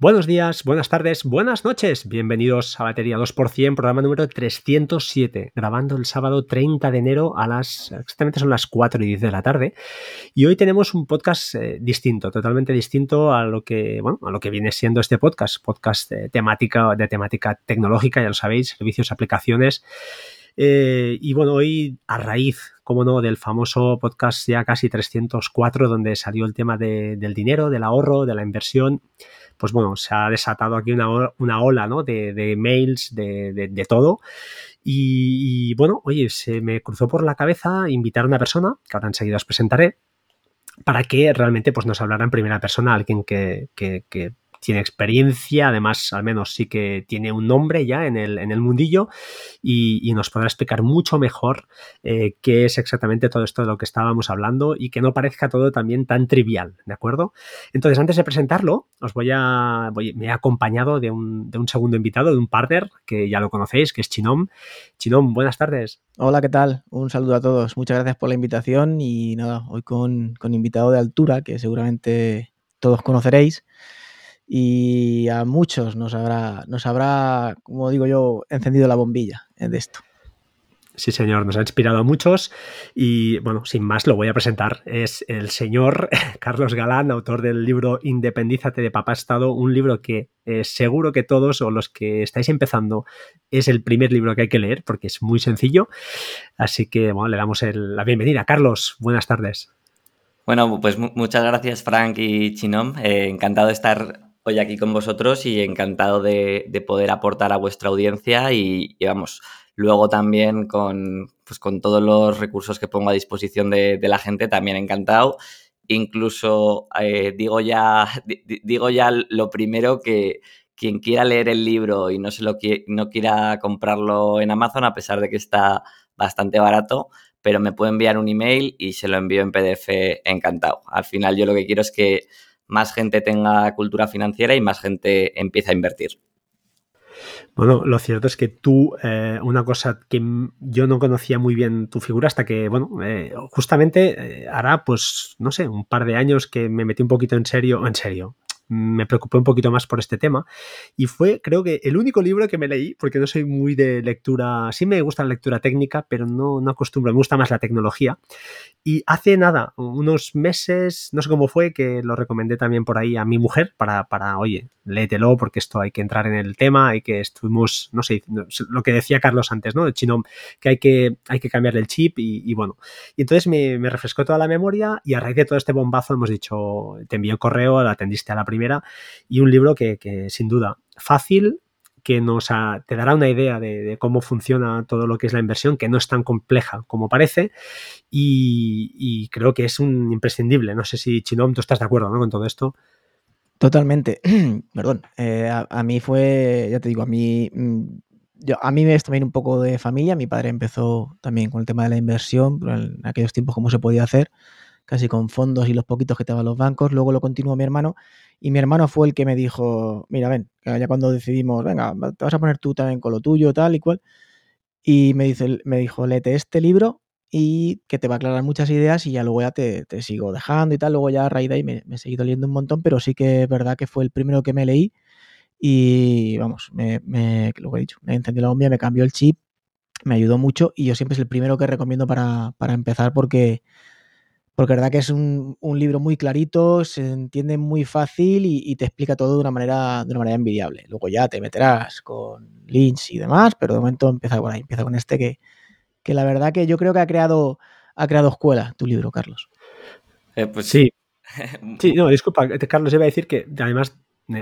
Buenos días, buenas tardes, buenas noches. Bienvenidos a Batería 2%, programa número 307, grabando el sábado 30 de enero a las, exactamente son las 4 y 10 de la tarde. Y hoy tenemos un podcast eh, distinto, totalmente distinto a lo que, bueno, a lo que viene siendo este podcast, podcast de temática, de temática tecnológica, ya lo sabéis, servicios, aplicaciones. Eh, y bueno, hoy a raíz, como no, del famoso podcast ya casi 304, donde salió el tema del dinero, del ahorro, de la inversión, pues bueno, se ha desatado aquí una, ola ¿no? de, mails, de, todo. Y, bueno, oye, se me cruzó por la cabeza invitar a una persona, que ahora enseguida os presentaré, para que realmente pues, nos hablara en primera persona, alguien que, que tiene experiencia, además al menos sí que tiene un nombre ya en el, en el mundillo y, nos podrá explicar mucho mejor eh, qué es exactamente todo esto de lo que estábamos hablando y que no parezca todo también tan trivial, ¿de acuerdo? Entonces, antes de presentarlo, os voy a, me he acompañado de un, de un, segundo invitado, de un partner que ya lo conocéis, que es Chinom. Chinom, buenas tardes. Hola, ¿qué tal? Un saludo a todos. Muchas gracias por la invitación y nada, hoy con, con invitado de altura que seguramente todos conoceréis y a muchos nos habrá, nos habrá, como digo yo, encendido la bombilla de esto. Sí, señor, nos ha inspirado a muchos y bueno, sin más lo voy a presentar. Es el señor Carlos Galán, autor del libro Independízate de Papá Estado, un libro que eh, seguro que todos o los que estáis empezando es el primer libro que hay que leer porque es muy sencillo. Así que bueno, le damos la bienvenida. Carlos, buenas tardes. Bueno, pues muchas gracias Frank y Chinom. Eh, encantado de estar hoy aquí con vosotros y encantado de, poder aportar a vuestra audiencia y, vamos, luego también con, pues con todos los recursos que pongo a disposición de, la gente, también encantado. Incluso eh, digo, ya, digo ya lo primero que quien quiera leer el libro y no, se lo no quiera comprarlo en Amazon, a pesar de que está bastante barato, pero me puede enviar un email y se lo envío en PDF encantado. Al final yo lo que quiero es que más gente tenga cultura financiera y más gente empieza a invertir. Bueno, lo cierto es que tú, eh, una cosa que yo no conocía muy bien tu figura hasta que, bueno, eh, justamente eh, hará, pues, no sé, un par de años que me metí un poquito en serio, en serio, me preocupé un poquito más por este tema y fue creo que el único libro que me leí porque no soy muy de lectura, sí me gusta la lectura técnica pero no, no acostumbro, me gusta más la tecnología y hace nada, unos meses, no sé cómo fue, que lo recomendé también por ahí a mi mujer para, para oye, léetelo porque esto hay que entrar en el tema, hay que estuvimos, no sé, lo que decía Carlos antes, ¿no? El chino, que hay que, hay que cambiar el chip y, bueno. Y entonces me, refrescó toda la memoria y a raíz de todo este bombazo hemos dicho, te envié correo, la atendiste a la primera y un libro que, que sin duda fácil, que nos te dará una idea de, cómo funciona todo lo que es la inversión, que no es tan compleja como parece y, creo que es un imprescindible. No sé si Chinom, tú estás de acuerdo con todo esto. Totalmente. Perdón. Eh, a, mí fue, ya te digo, a mí, mm, yo, a mí me es también un poco de familia. Mi padre empezó también con el tema de la inversión, en aquellos tiempos cómo se podía hacer, casi con fondos y los poquitos que te daban los bancos. Luego lo continuó mi hermano y mi hermano fue el que me dijo, mira, ven, ya cuando decidimos, venga, te vas a poner tú también con lo tuyo, tal y cual. Y me, dice, me dijo, léete este libro y que te va a aclarar muchas ideas y ya luego ya te, sigo dejando y tal. Luego ya a raíz de ahí me, he seguido leyendo un montón, pero sí que es verdad que fue el primero que me leí y vamos, me, lo que he dicho, me encendió la bombilla, me cambió el chip, me ayudó mucho y yo siempre es el primero que recomiendo para, para empezar porque porque la verdad que es un, libro muy clarito, se entiende muy fácil y, te explica todo de una manera de una manera envidiable. Luego ya te meterás con links y demás, pero de momento empieza por ahí, empieza con este que, que la verdad que yo creo que ha creado, ha creado escuela tu libro, Carlos. Eh, pues sí. Sí, no, disculpa, Carlos, iba a decir que además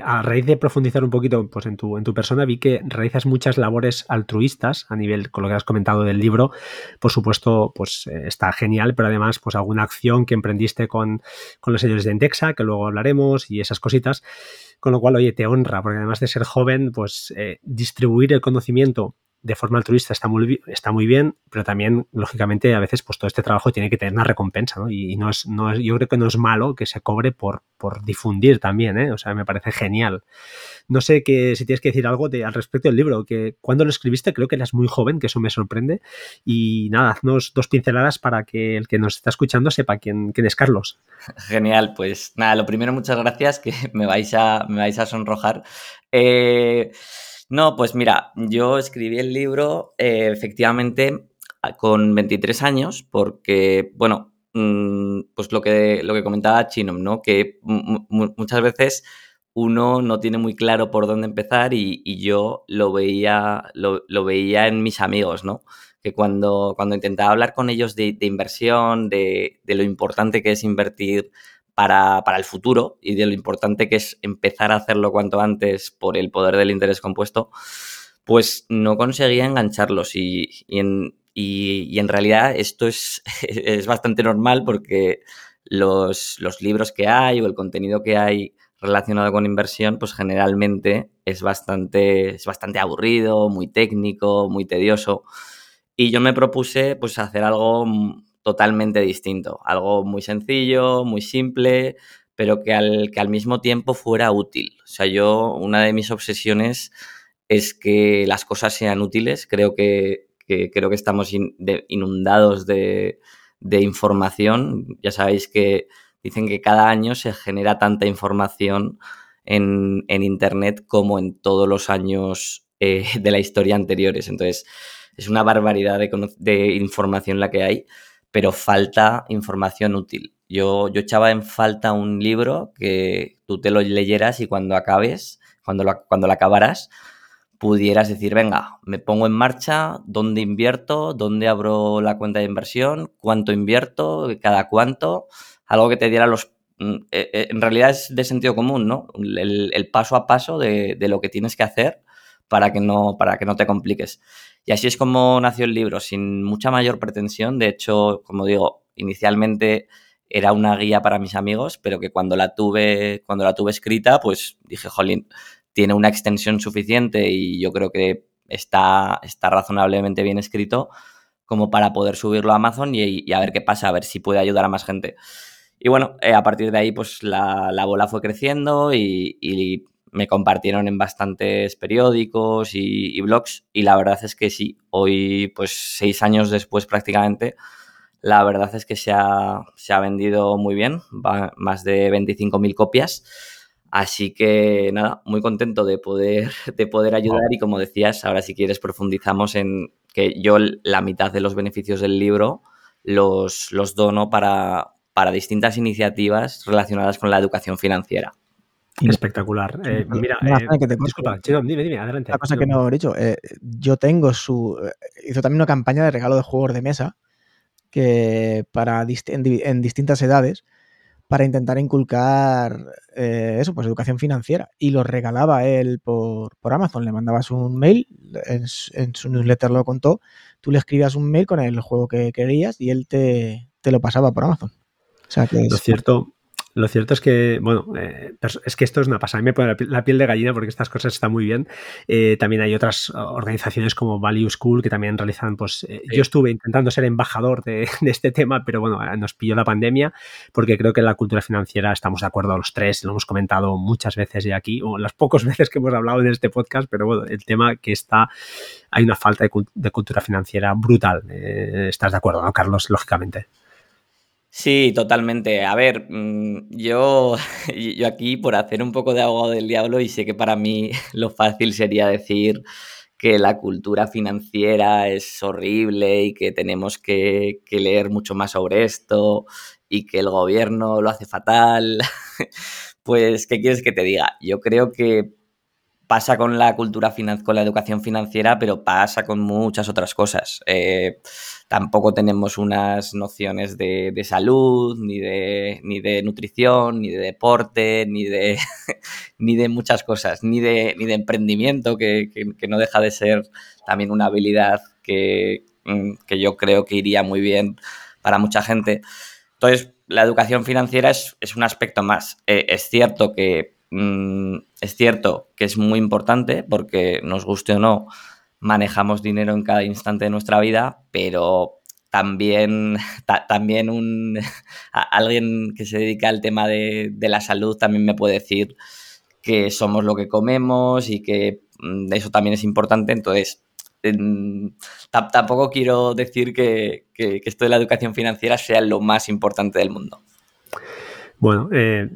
a raíz de profundizar un poquito pues, en, tu, en tu persona, vi que realizas muchas labores altruistas a nivel, con lo que has comentado del libro. Por supuesto, pues eh, está genial, pero además, pues alguna acción que emprendiste con, los señores de Entexa, que luego hablaremos, y esas cositas. Con lo cual, oye, te honra, porque además de ser joven, pues eh, distribuir el conocimiento de forma altruista está muy, está muy bien, pero también, lógicamente, a veces pues todo este trabajo tiene que tener una recompensa, ¿no? Y, no es, no yo creo que no es malo que se cobre por, por difundir también, ¿eh? O sea, me parece genial. No sé que, si tienes que decir algo al respecto del libro, que cuando lo escribiste creo que eras muy joven, que eso me sorprende. Y nada, haznos dos pinceladas para que el que nos está escuchando sepa quién, quién es Carlos. Genial, pues nada, lo primero, muchas gracias, que me vais a, me vais a sonrojar. Eh, no, pues mira, yo escribí el libro eh, efectivamente con 23 años porque, bueno, mm, pues lo que, lo que comentaba Chinom, ¿no? Que muchas veces uno no tiene muy claro por dónde empezar y, yo lo veía, lo, veía en mis amigos, ¿no? Que cuando, cuando intentaba hablar con ellos de, inversión, de, de, lo importante que es invertir para, el futuro y de lo importante que es empezar a hacerlo cuanto antes por el poder del interés compuesto, pues no conseguía engancharlos y, en, en, realidad esto es, es bastante normal porque los, los, libros que hay o el contenido que hay relacionado con inversión, pues generalmente es bastante, es bastante aburrido, muy técnico, muy tedioso. Y yo me propuse pues hacer algo totalmente distinto. Algo muy sencillo, muy simple, pero que al, que al mismo tiempo fuera útil. O sea, yo, una de mis obsesiones es que las cosas sean útiles. Creo que, creo que estamos inundados de, información. Ya sabéis que dicen que cada año se genera tanta información en, Internet como en todos los años eh, de la historia anteriores. Entonces, es una barbaridad de, de información la que hay pero falta información útil. Yo, yo echaba en falta un libro que tú te lo leyeras y cuando acabes, cuando lo, cuando lo acabaras, pudieras decir, venga, me pongo en marcha, dónde invierto, dónde abro la cuenta de inversión, cuánto invierto, cada cuánto, algo que te diera los... Mm, eh, eh, en realidad es de sentido común, ¿no? El, paso a paso de, de, lo que tienes que hacer para que no, para que no te compliques. Y así es como nació el libro, sin mucha mayor pretensión. De hecho, como digo, inicialmente era una guía para mis amigos, pero que cuando la tuve, cuando la tuve escrita, pues dije, jolín, tiene una extensión suficiente y yo creo que está, está razonablemente bien escrito como para poder subirlo a Amazon y, a ver qué pasa, a ver si puede ayudar a más gente. Y bueno, eh, a partir de ahí, pues la, bola fue creciendo y, me compartieron en bastantes periódicos y, blogs y la verdad es que sí, hoy pues seis años después prácticamente, la verdad es que se ha, se ha vendido muy bien, más de 25.000 copias. Así que nada, muy contento de poder, de poder ayudar y como decías, ahora si quieres profundizamos en que yo la mitad de los beneficios del libro los, los dono para, para distintas iniciativas relacionadas con la educación financiera. Espectacular. Eh, mira, eh, disculpa, dime, dime, adelante. La cosa que no he dicho, eh, yo tengo su. hizo también una campaña de regalo de juegos de mesa que para en, distintas edades para intentar inculcar eso, pues educación financiera. Y lo regalaba él por, por Amazon. Le mandabas un mail, en, su newsletter lo contó, tú le escribías un mail con el juego que querías y él te, te lo pasaba por Amazon. O sea que lo cierto, lo cierto es que, bueno, eh, es que esto es una pasada. A mí me pone la piel de gallina porque estas cosas están muy bien. Eh, también hay otras organizaciones como Value School que también realizan, pues eh, yo estuve intentando ser embajador de, este tema, pero bueno, nos pilló la pandemia porque creo que en la cultura financiera estamos de acuerdo a los tres, lo hemos comentado muchas veces ya aquí, o las pocas veces que hemos hablado en este podcast, pero bueno, el tema que está, hay una falta de, de cultura financiera brutal. ¿Estás de acuerdo, no, Carlos? Lógicamente. Sí, totalmente. A ver, mm, yo, yo aquí por hacer un poco de abogado del diablo y sé que para mí lo fácil sería decir que la cultura financiera es horrible y que tenemos que, que leer mucho más sobre esto y que el gobierno lo hace fatal. Pues, ¿qué quieres que te diga? Yo creo que pasa con la cultura, con la educación financiera, pero pasa con muchas otras cosas. Eh, tampoco tenemos unas nociones de, salud, ni de, ni de nutrición, ni de deporte, ni de, ni de muchas cosas, ni de, ni de emprendimiento, que, no deja de ser también una habilidad que, mm, que, yo creo que iría muy bien para mucha gente. Entonces, la educación financiera es, un aspecto más. Eh, es cierto que Mm, es cierto que es muy importante porque nos guste o no, manejamos dinero en cada instante de nuestra vida, pero también, también un, alguien que se dedica al tema de, la salud también me puede decir que somos lo que comemos y que mm, eso también es importante. Entonces, tampoco quiero decir que, esto de la educación financiera sea lo más importante del mundo. Bueno, eh,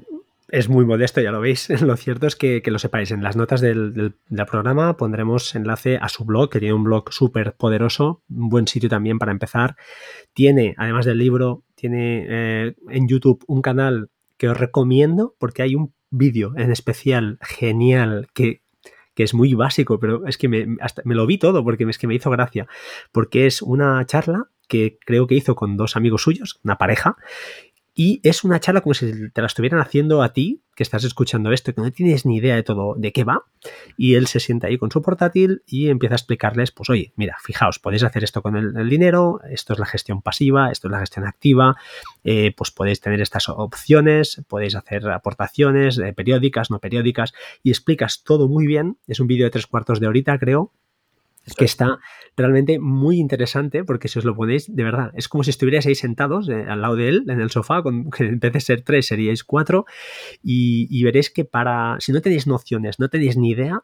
es muy modesto, ya lo veis. Lo cierto es que, lo sepáis. En las notas del, programa pondremos enlace a su blog, que tiene un blog súper poderoso, un buen sitio también para empezar. Tiene, además del libro, tiene eh, en YouTube un canal que os recomiendo porque hay un vídeo en especial genial que, es muy básico, pero es que me, me lo vi todo porque es que me hizo gracia, porque es una charla que creo que hizo con dos amigos suyos, una pareja, y es una charla como si te la estuvieran haciendo a ti, que estás escuchando esto, que no tienes ni idea de todo, de qué va. Y él se sienta ahí con su portátil y empieza a explicarles, pues oye, mira, fijaos, podéis hacer esto con el, dinero, esto es la gestión pasiva, esto es la gestión activa, eh, pues podéis tener estas opciones, podéis hacer aportaciones eh, periódicas, no periódicas, y explicas todo muy bien. Es un vídeo de tres cuartos de horita, creo, que está realmente muy interesante porque si os lo ponéis, de verdad, es como si estuvierais ahí sentados eh, al lado de él en el sofá, con, que en vez de ser tres seríais cuatro, y, y, veréis que para, si no tenéis nociones, no tenéis ni idea,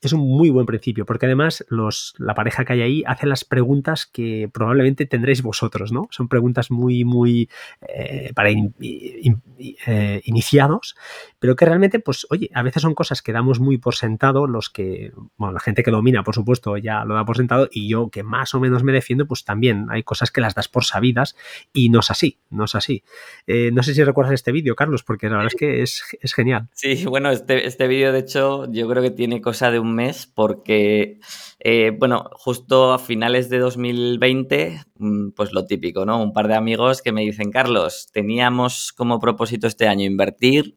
es un muy buen principio, porque además los, la pareja que hay ahí hace las preguntas que probablemente tendréis vosotros, ¿no? Son preguntas muy, muy eh, para eh, iniciados, pero que realmente, pues, oye, a veces son cosas que damos muy por sentado, los que, bueno, la gente que domina, por supuesto, ya lo da por sentado, y yo que más o menos me defiendo, pues también hay cosas que las das por sabidas y no es así, no es así. Eh, no sé si recuerdas este vídeo, Carlos, porque la verdad es que es, es genial. Sí, bueno, este, este vídeo, de hecho, yo creo que tiene cosa de un mes porque, eh, bueno, justo a finales de 2020, mm, pues lo típico, ¿no? Un par de amigos que me dicen, Carlos, teníamos como propósito este año invertir,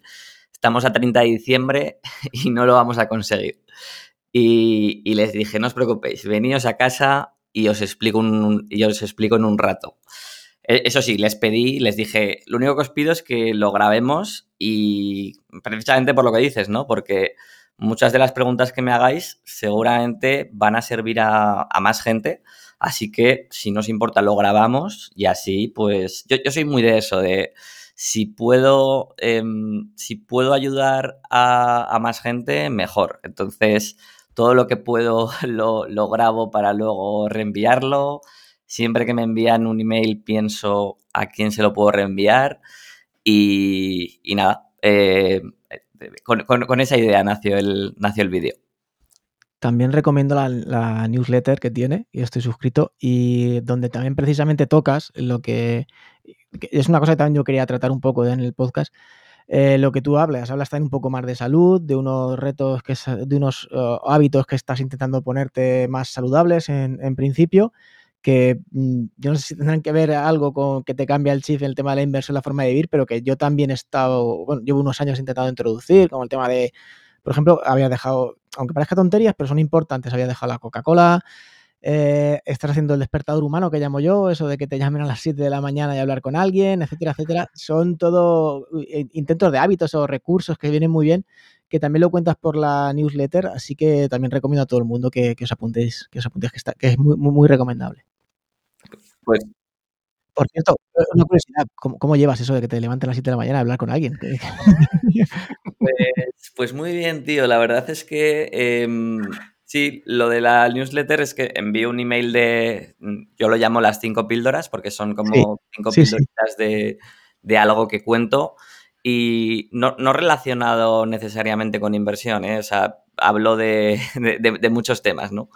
estamos a 30 de diciembre y no lo vamos a conseguir. Y, les dije, no os preocupéis, veníos a casa y os explico, un, y os explico en un rato. E, eso sí, les pedí, les dije, lo único que os pido es que lo grabemos y precisamente por lo que dices, ¿no? Porque muchas de las preguntas que me hagáis seguramente van a servir a, más gente. Así que, si nos importa, lo grabamos y así, pues yo, soy muy de eso, de si puedo, em, si puedo ayudar a, más gente, mejor. Entonces, todo lo que puedo lo, lo, grabo para luego reenviarlo. Siempre que me envían un email pienso a quién se lo puedo reenviar. Y, y nada, eh, con, esa idea nació el, nació el vídeo. También recomiendo la, newsletter que tiene, y estoy suscrito, y donde también precisamente tocas lo que, es una cosa que también yo quería tratar un poco en el podcast, eh, lo que tú hablas, hablas también un poco más de salud, de unos retos, que, de unos uh, hábitos que estás intentando ponerte más saludables en, en principio, que mm, yo no sé si tendrán que ver algo con que te cambia el chip en el tema de la inversión, la forma de vivir, pero que yo también he estado, bueno, llevo unos años intentando introducir, como el tema de, por ejemplo, había dejado, aunque parezca tonterías, pero son importantes, había dejado la Coca-Cola, eh, estar haciendo el despertador humano que llamo yo, eso de que te llamen a las 7 de la mañana y hablar con alguien, etcétera, etcétera, son todo eh, intentos de hábitos o recursos que vienen muy bien, que también lo cuentas por la newsletter, así que también recomiendo a todo el mundo que, os apuntéis, que os apuntéis, que, está, que es muy, muy, muy recomendable. Pues por cierto, una curiosidad, ¿cómo, llevas eso de que te levanten a las 7 de la mañana a hablar con alguien? Pues, pues, muy bien, tío. La verdad es que em, sí, lo de la newsletter es que envío un email de, yo lo llamo las cinco píldoras porque son como cinco píldoras De, algo que cuento y no, relacionado necesariamente con inversión, ¿eh? o sea, hablo de, de muchos temas, ¿no?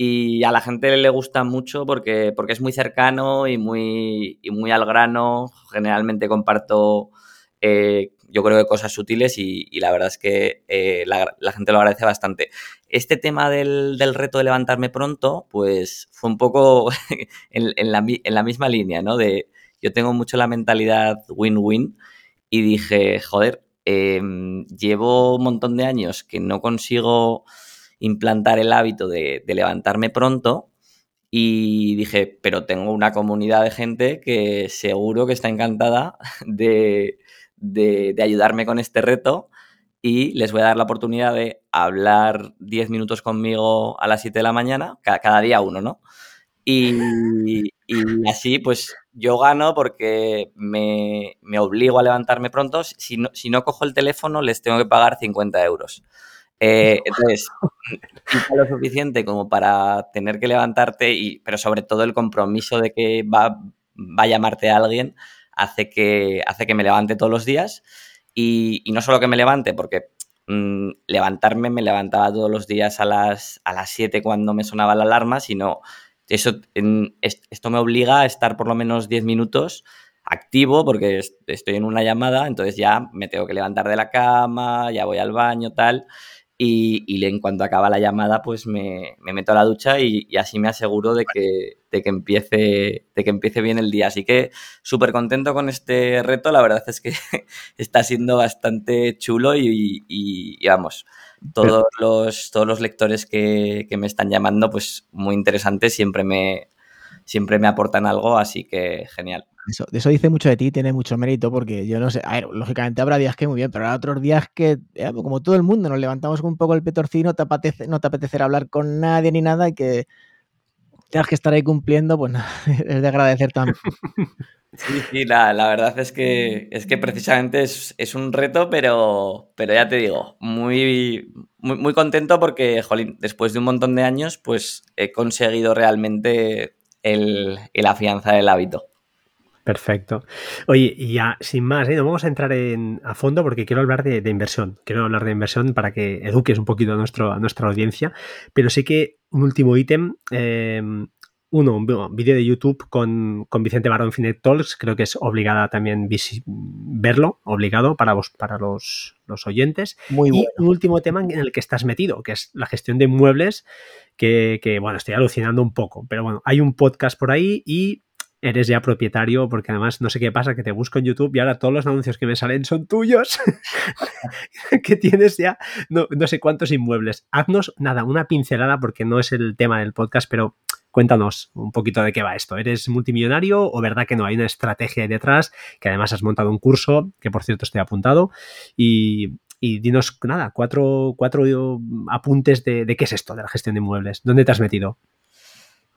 Y a la gente le gusta mucho porque, porque es muy cercano y muy, muy al grano. Generalmente comparto, eh, yo creo que cosas sutiles y, la verdad es que eh, la, gente lo agradece bastante. Este tema del, reto de levantarme pronto, pues fue un poco en, la, misma línea, ¿no? De yo tengo mucho la mentalidad win-win y dije, joder, em, llevo un montón de años que no consigo implantar el hábito de, levantarme pronto y dije, pero tengo una comunidad de gente que seguro que está encantada de, ayudarme con este reto y les voy a dar la oportunidad de hablar 10 minutos conmigo a las 7 de la mañana, cada, día uno, ¿no? Y, así, pues yo gano porque me, obligo a levantarme pronto. Si no, si no cojo el teléfono, les tengo que pagar 50 euros. Eh, entonces, lo suficiente como para tener que levantarte, y, pero sobre todo el compromiso de que va, va a llamarte a alguien hace que, hace que me levante todos los días. Y, no solo que me levante, porque mm, levantarme me levantaba todos los días a las, a las 7 cuando me sonaba la alarma, sino eso, esto me obliga a estar por lo menos 10 minutos activo porque estoy en una llamada, entonces ya me tengo que levantar de la cama, ya voy al baño, tal. Y, en cuanto acaba la llamada, pues me, meto a la ducha y, así me aseguro de que, de que, empiece, de que empiece bien el día. Así que súper contento con este reto. La verdad es que está siendo bastante chulo y, vamos, todos los, todos los lectores que, que, me están llamando, pues muy interesantes, siempre me, siempre me aportan algo, así que genial. Eso, eso dice mucho de ti, tiene mucho mérito porque yo no sé, a ver, lógicamente habrá días que muy bien, pero habrá otros días que, eh, como todo el mundo, nos levantamos con un poco el petorcino, te apetece, no te apetecerá hablar con nadie ni nada y que tengas que estar ahí cumpliendo, pues es de agradecer también. Sí, sí, la, verdad es que, es que precisamente es, un reto, pero, pero ya te digo, muy, muy, muy contento porque, jolín, después de un montón de años, pues he conseguido realmente el, el afianzar el hábito. Perfecto. Oye, y ya sin más, ¿eh? no vamos a entrar en, a fondo porque quiero hablar de, inversión. Quiero hablar de inversión para que eduques un poquito a, nuestro, a nuestra audiencia. Pero sí que un último ítem. Eh, uno, un vídeo de YouTube con, Vicente Barón Finet Talks, creo que es obligada también verlo, obligado para, vos, para los, oyentes. Muy y un último tema en el que estás metido, que es la gestión de inmuebles, que, que, bueno, estoy alucinando un poco, pero bueno, hay un podcast por ahí y eres ya propietario, porque además no sé qué pasa, que te busco en YouTube y ahora todos los anuncios que me salen son tuyos, que tienes ya no, sé cuántos inmuebles. Haznos, nada, una pincelada, porque no es el tema del podcast, pero cuéntanos un poquito de qué va esto. ¿Eres multimillonario o verdad que no? Hay una estrategia ahí detrás, que además has montado un curso, que por cierto estoy apuntado, y, dinos, nada, cuatro, cuatro apuntes de, qué es esto de la gestión de inmuebles. ¿Dónde te has metido?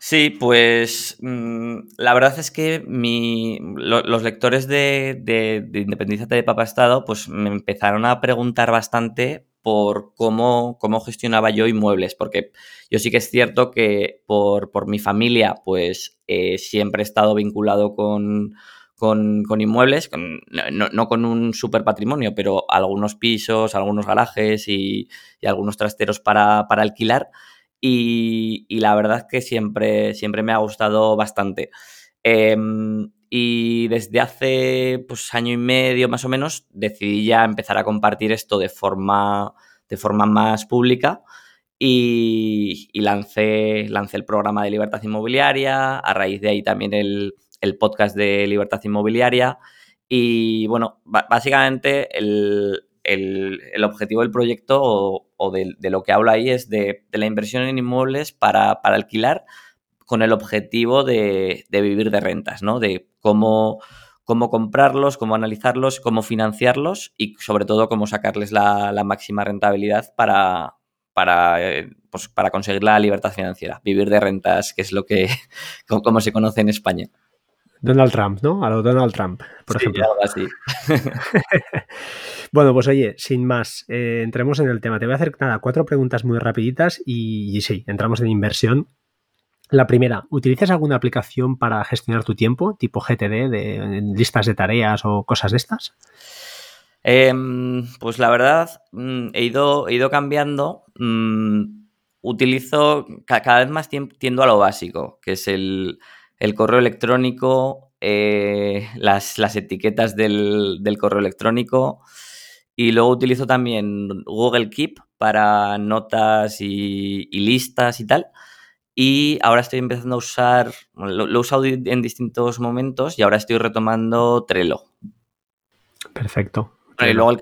Sí, pues mm, la verdad es que los lectores de, de, de de Papa Estado pues me empezaron a preguntar bastante por cómo, cómo gestionaba yo inmuebles, porque yo sí que es cierto que por, por mi familia pues eh, siempre he estado vinculado con, con, inmuebles, no, con un super patrimonio, pero algunos pisos, algunos garajes y, y algunos trasteros para, para alquilar. Y, la verdad es que siempre, siempre me ha gustado bastante. Em, y desde hace pues, año y medio más o menos decidí ya empezar a compartir esto de forma, de forma más pública y, lancé, lancé el programa de libertad inmobiliaria, a raíz de ahí también el, podcast de libertad inmobiliaria y bueno, básicamente el, el, objetivo del proyecto o, de, lo que hablo ahí es de, la inversión en inmuebles para, alquilar con el objetivo de, vivir de rentas, ¿no? De cómo, cómo comprarlos, cómo analizarlos, cómo financiarlos y sobre todo cómo sacarles la, máxima rentabilidad para, para, eh, pues, para conseguir la libertad financiera, vivir de rentas, que es lo que, como se conoce en España. Donald Trump, ¿no? A lo Donald Trump, por sí, ejemplo. Algo así. bueno, pues oye, sin más, eh, entremos en el tema. Te voy a hacer nada, cuatro preguntas muy rapiditas y, sí, entramos en inversión. La primera, ¿utilizas alguna aplicación para gestionar tu tiempo, tipo GTD, de listas de tareas o cosas de estas? Em, pues la verdad, mm, he ido, he ido cambiando. Mm, utilizo, cada vez más tiendo a lo básico, que es el, correo electrónico, eh, las, etiquetas del, correo electrónico y luego utilizo también Google Keep para notas y, listas y tal. Y ahora estoy empezando a usar, lo, he usado en distintos momentos y ahora estoy retomando Trello. Perfecto. Y luego, el,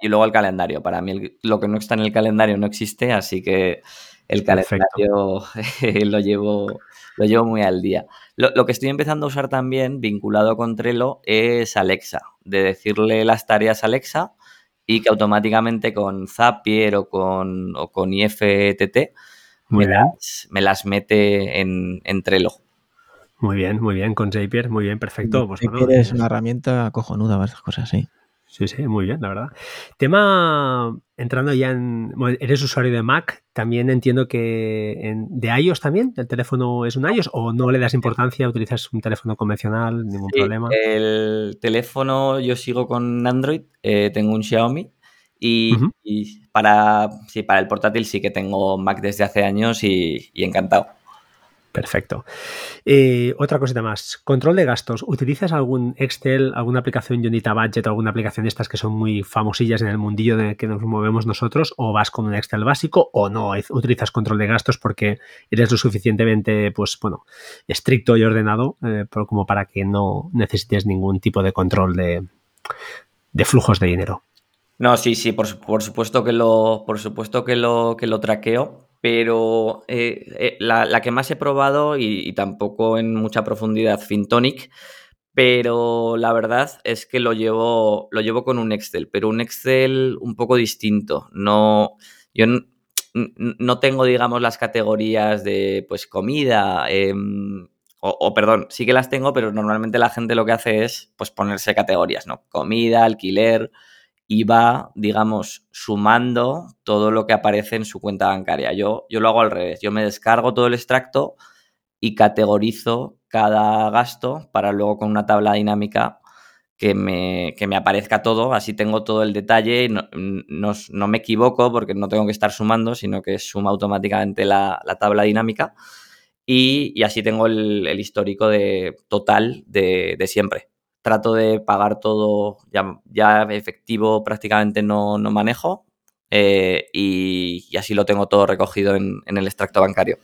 y luego el calendario. Para mí lo que no está en el calendario no existe, así que el calendario lo llevo lo llevo muy al día. Lo, que estoy empezando a usar también, vinculado con Trello, es Alexa, de decirle las tareas a Alexa y que automáticamente con Zapier o con, o con IFTT me las, me las, mete en, en, Trello. Muy bien, muy bien, con Zapier, muy bien, perfecto. Pues, Zapier es una herramienta cojonuda para estas cosas, sí. Sí, sí, muy bien, la verdad. Tema, entrando ya en... Bueno, eres usuario de Mac, también entiendo que en, de iOS también, ¿el teléfono es un iOS o no le das importancia, utilizas un teléfono convencional, ningún problema? El teléfono yo sigo con Android, eh, tengo un Xiaomi y, para, sí, para el portátil sí que tengo Mac desde hace años y encantado. Perfecto. Eh, otra cosita más. Control de gastos. ¿Utilizas algún Excel, alguna aplicación Unita Budget, alguna aplicación de estas que son muy famosillas en el mundillo de que nos movemos nosotros? ¿O vas con un Excel básico o no utilizas control de gastos porque eres lo suficientemente, pues bueno, estricto y ordenado eh, como para que no necesites ningún tipo de control de, de flujos de dinero? No, sí, sí, por, por, supuesto que lo, por supuesto que lo, que lo traqueo pero eh, eh, la, que más he probado y, tampoco en mucha profundidad, Fintonic, pero la verdad es que lo llevo, lo llevo con un Excel, pero un Excel un poco distinto. No, yo no tengo, digamos, las categorías de pues comida, em, o, o, perdón, sí que las tengo, pero normalmente la gente lo que hace es pues ponerse categorías, ¿no? Comida, alquiler, y va, digamos, sumando todo lo que aparece en su cuenta bancaria. Yo, yo lo hago al revés. Yo me descargo todo el extracto y categorizo cada gasto para luego con una tabla dinámica que me, me aparezca todo. Así tengo todo el detalle. No, no, me equivoco porque no tengo que estar sumando, sino que suma automáticamente la, tabla dinámica. Y, así tengo el, histórico de, total de, de siempre trato de pagar todo, ya, ya efectivo prácticamente no, manejo eh, y, así lo tengo todo recogido en, el extracto bancario.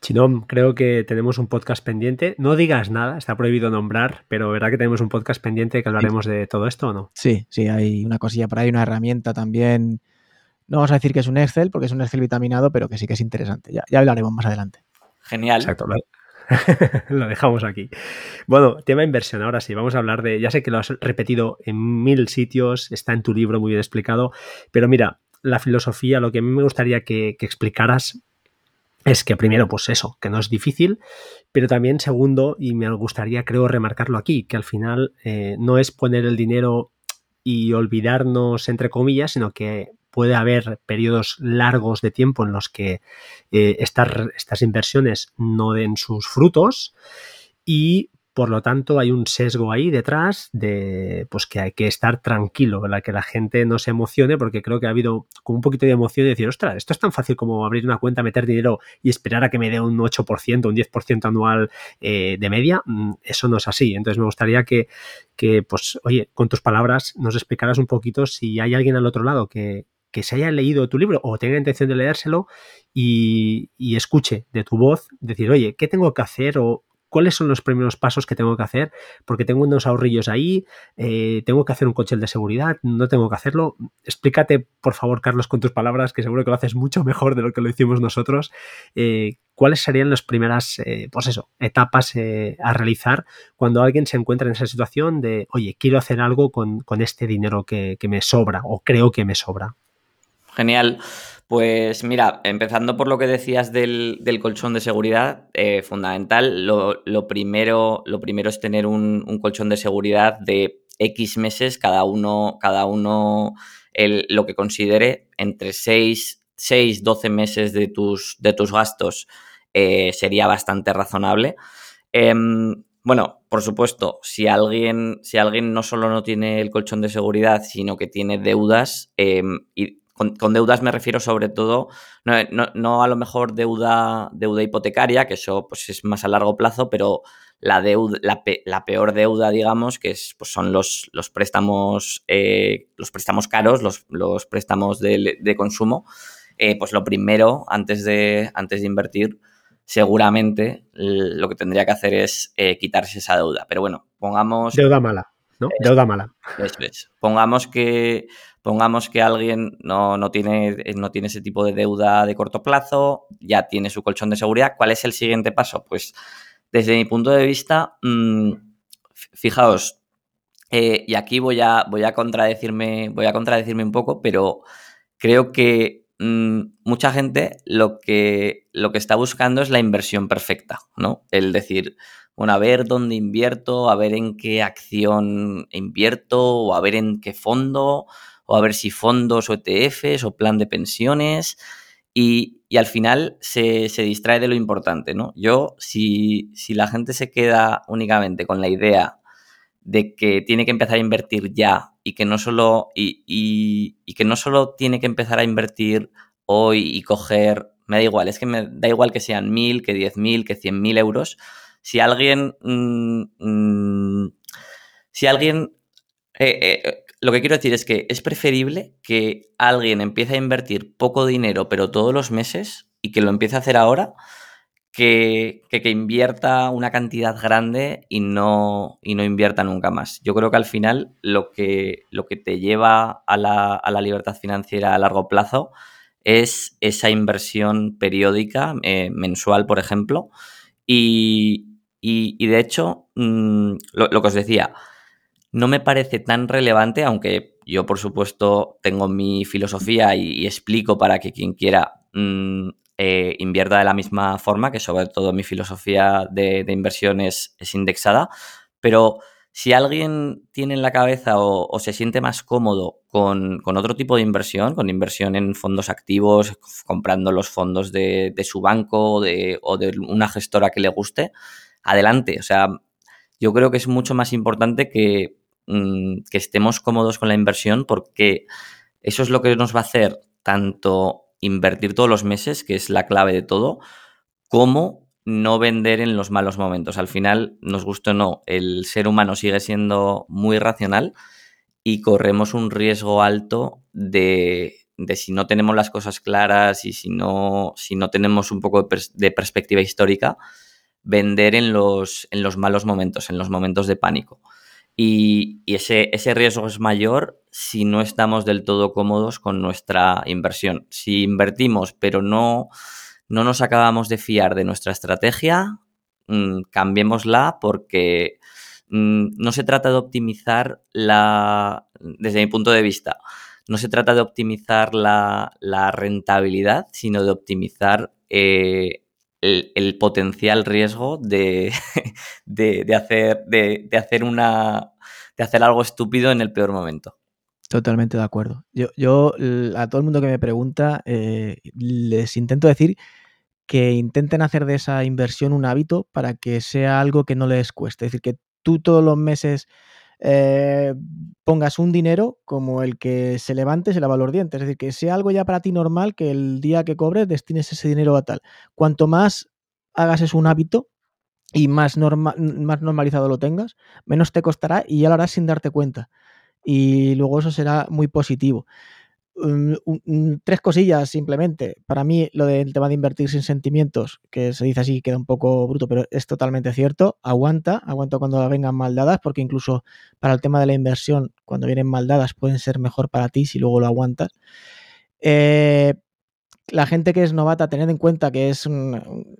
Chinom, creo que tenemos un podcast pendiente. No digas nada, está prohibido nombrar, pero ¿verdad que tenemos un podcast pendiente que hablaremos de todo esto o no? Sí, sí, hay una cosilla por ahí, una herramienta también. No vamos a decir que es un Excel, porque es un Excel vitaminado, pero que sí que es interesante. Ya, ya hablaremos más adelante. Genial. Exacto. lo dejamos aquí. Bueno, tema inversión. Ahora sí, vamos a hablar de. Ya sé que lo has repetido en mil sitios, está en tu libro muy bien explicado, pero mira, la filosofía, lo que a mí me gustaría que, explicaras es que primero, pues eso, que no es difícil, pero también segundo, y me gustaría, creo, remarcarlo aquí, que al final eh, no es poner el dinero y olvidarnos, entre comillas, sino que puede haber periodos largos de tiempo en los que eh, estas, inversiones no den sus frutos y por lo tanto, hay un sesgo ahí detrás de pues que hay que estar tranquilo, la que la gente no se emocione, porque creo que ha habido como un poquito de emoción y decir, ostras, esto es tan fácil como abrir una cuenta, meter dinero y esperar a que me dé un 8%, un 10% anual eh, de media. Mm, eso no es así. Entonces me gustaría que, que, pues, oye, con tus palabras nos explicaras un poquito si hay alguien al otro lado que, que se haya leído tu libro o tenga intención de leérselo y, escuche de tu voz decir, oye, ¿qué tengo que hacer? o cuáles son los primeros pasos que tengo que hacer, porque tengo unos ahorrillos ahí, eh, tengo que hacer un coche de seguridad, no tengo que hacerlo. Explícate, por favor, Carlos, con tus palabras, que seguro que lo haces mucho mejor de lo que lo hicimos nosotros. Eh, ¿Cuáles serían las primeras, eh, pues eso, etapas a realizar cuando alguien se encuentra en esa situación de, oye, quiero hacer algo con, este dinero que me sobra o creo que me sobra? Genial. Pues mira, empezando por lo que decías del, colchón de seguridad, eh, fundamental, lo, primero, lo primero es tener un, colchón de seguridad de X meses, cada uno, cada uno lo que considere, entre 6, 6 12 meses de tus, de tus gastos eh, sería bastante razonable. Em, bueno, por supuesto, si alguien, si alguien no solo no tiene el colchón de seguridad, sino que tiene deudas, em, y con, deudas me refiero sobre todo, no, a lo mejor deuda, deuda hipotecaria, que eso pues, es más a largo plazo, pero la, deuda, la, peor deuda, digamos, que es, pues son los, los préstamos, eh, los préstamos caros, los, los préstamos de, consumo, eh, pues lo primero, antes de, antes de invertir, seguramente lo que tendría que hacer es eh, quitarse esa deuda. Pero bueno, pongamos... Deuda mala. ¿no? Deuda mala. Pongamos que, pongamos que alguien no, tiene, no tiene ese tipo de deuda de corto plazo, ya tiene su colchón de seguridad. ¿Cuál es el siguiente paso? Pues desde mi punto de vista, mm, fijaos, eh, y aquí voy a, voy a contradecirme, voy a contradecirme un poco, pero creo que mm, mucha gente lo que, lo que está buscando es la inversión perfecta, ¿no? El decir, bueno, a ver dónde invierto, a ver en qué acción invierto, o a ver en qué fondo, o a ver si fondos o ETFs o plan de pensiones. Y, al final se, distrae de lo importante, ¿no? Yo, si, si la gente se queda únicamente con la idea de que tiene que empezar a invertir ya y que no solo, y, que no solo tiene que empezar a invertir hoy y coger, me da igual, es que me da igual que sean mil, que diez mil, que cien mil euros. Si alguien, mm, mm, si alguien, eh, eh, lo que quiero decir es que es preferible que alguien empiece a invertir poco dinero, pero todos los meses y que lo empiece a hacer ahora, que, invierta una cantidad grande y no, y no invierta nunca más. Yo creo que al final lo que, lo que te lleva a la, libertad financiera a largo plazo es esa inversión periódica, eh, mensual, por ejemplo. Y, de hecho, mm, lo, que os decía, no me parece tan relevante, aunque yo, por supuesto, tengo mi filosofía y, explico para que quien quiera mm, eh, invierta de la misma forma, que sobre todo mi filosofía de, inversión es, indexada, pero si alguien tiene en la cabeza o, se siente más cómodo con, otro tipo de inversión, con inversión en fondos activos, comprando los fondos de, su banco o de una gestora que le guste, adelante. O sea, yo creo que es mucho más importante que, mm, que estemos cómodos con la inversión porque eso es lo que nos va a hacer tanto invertir todos los meses, que es la clave de todo, como no vender en los malos momentos. Al final, nos gusta o no, el ser humano sigue siendo muy racional y corremos un riesgo alto de, si no tenemos las cosas claras y si no, si no tenemos un poco de, perspectiva histórica, vender en los, en los malos momentos, en los momentos de pánico. Y, ese, ese, riesgo es mayor si no estamos del todo cómodos con nuestra inversión. Si invertimos pero no, no nos acabamos de fiar de nuestra estrategia, mmm, cambiémosla porque mm, no se trata de optimizar la, desde mi punto de vista, no se trata de optimizar la, rentabilidad, sino de optimizar eh, el, potencial riesgo de, hacer, de, hacer una, de hacer algo estúpido en el peor momento. Totalmente de acuerdo. Yo, yo a todo el mundo que me pregunta, eh, les intento decir que intenten hacer de esa inversión un hábito para que sea algo que no les cueste. Es decir, que tú todos los meses eh, pongas un dinero como el que se levante se lava los dientes. Es decir, que sea algo ya para ti normal que el día que cobres destines ese dinero a tal. Cuanto más hagas es un hábito y más, más normalizado lo tengas, menos te costará y ya lo harás sin darte cuenta. Y luego eso será muy positivo tres cosillas simplemente. Para mí, lo del tema de invertir sin sentimientos, que se dice así, queda un poco bruto, pero es totalmente cierto. Aguanta, aguanta cuando vengan mal dadas, porque incluso para el tema de la inversión, cuando vienen mal dadas, pueden ser mejor para ti si luego lo aguantas. Eh, la gente que es novata, tened en cuenta que es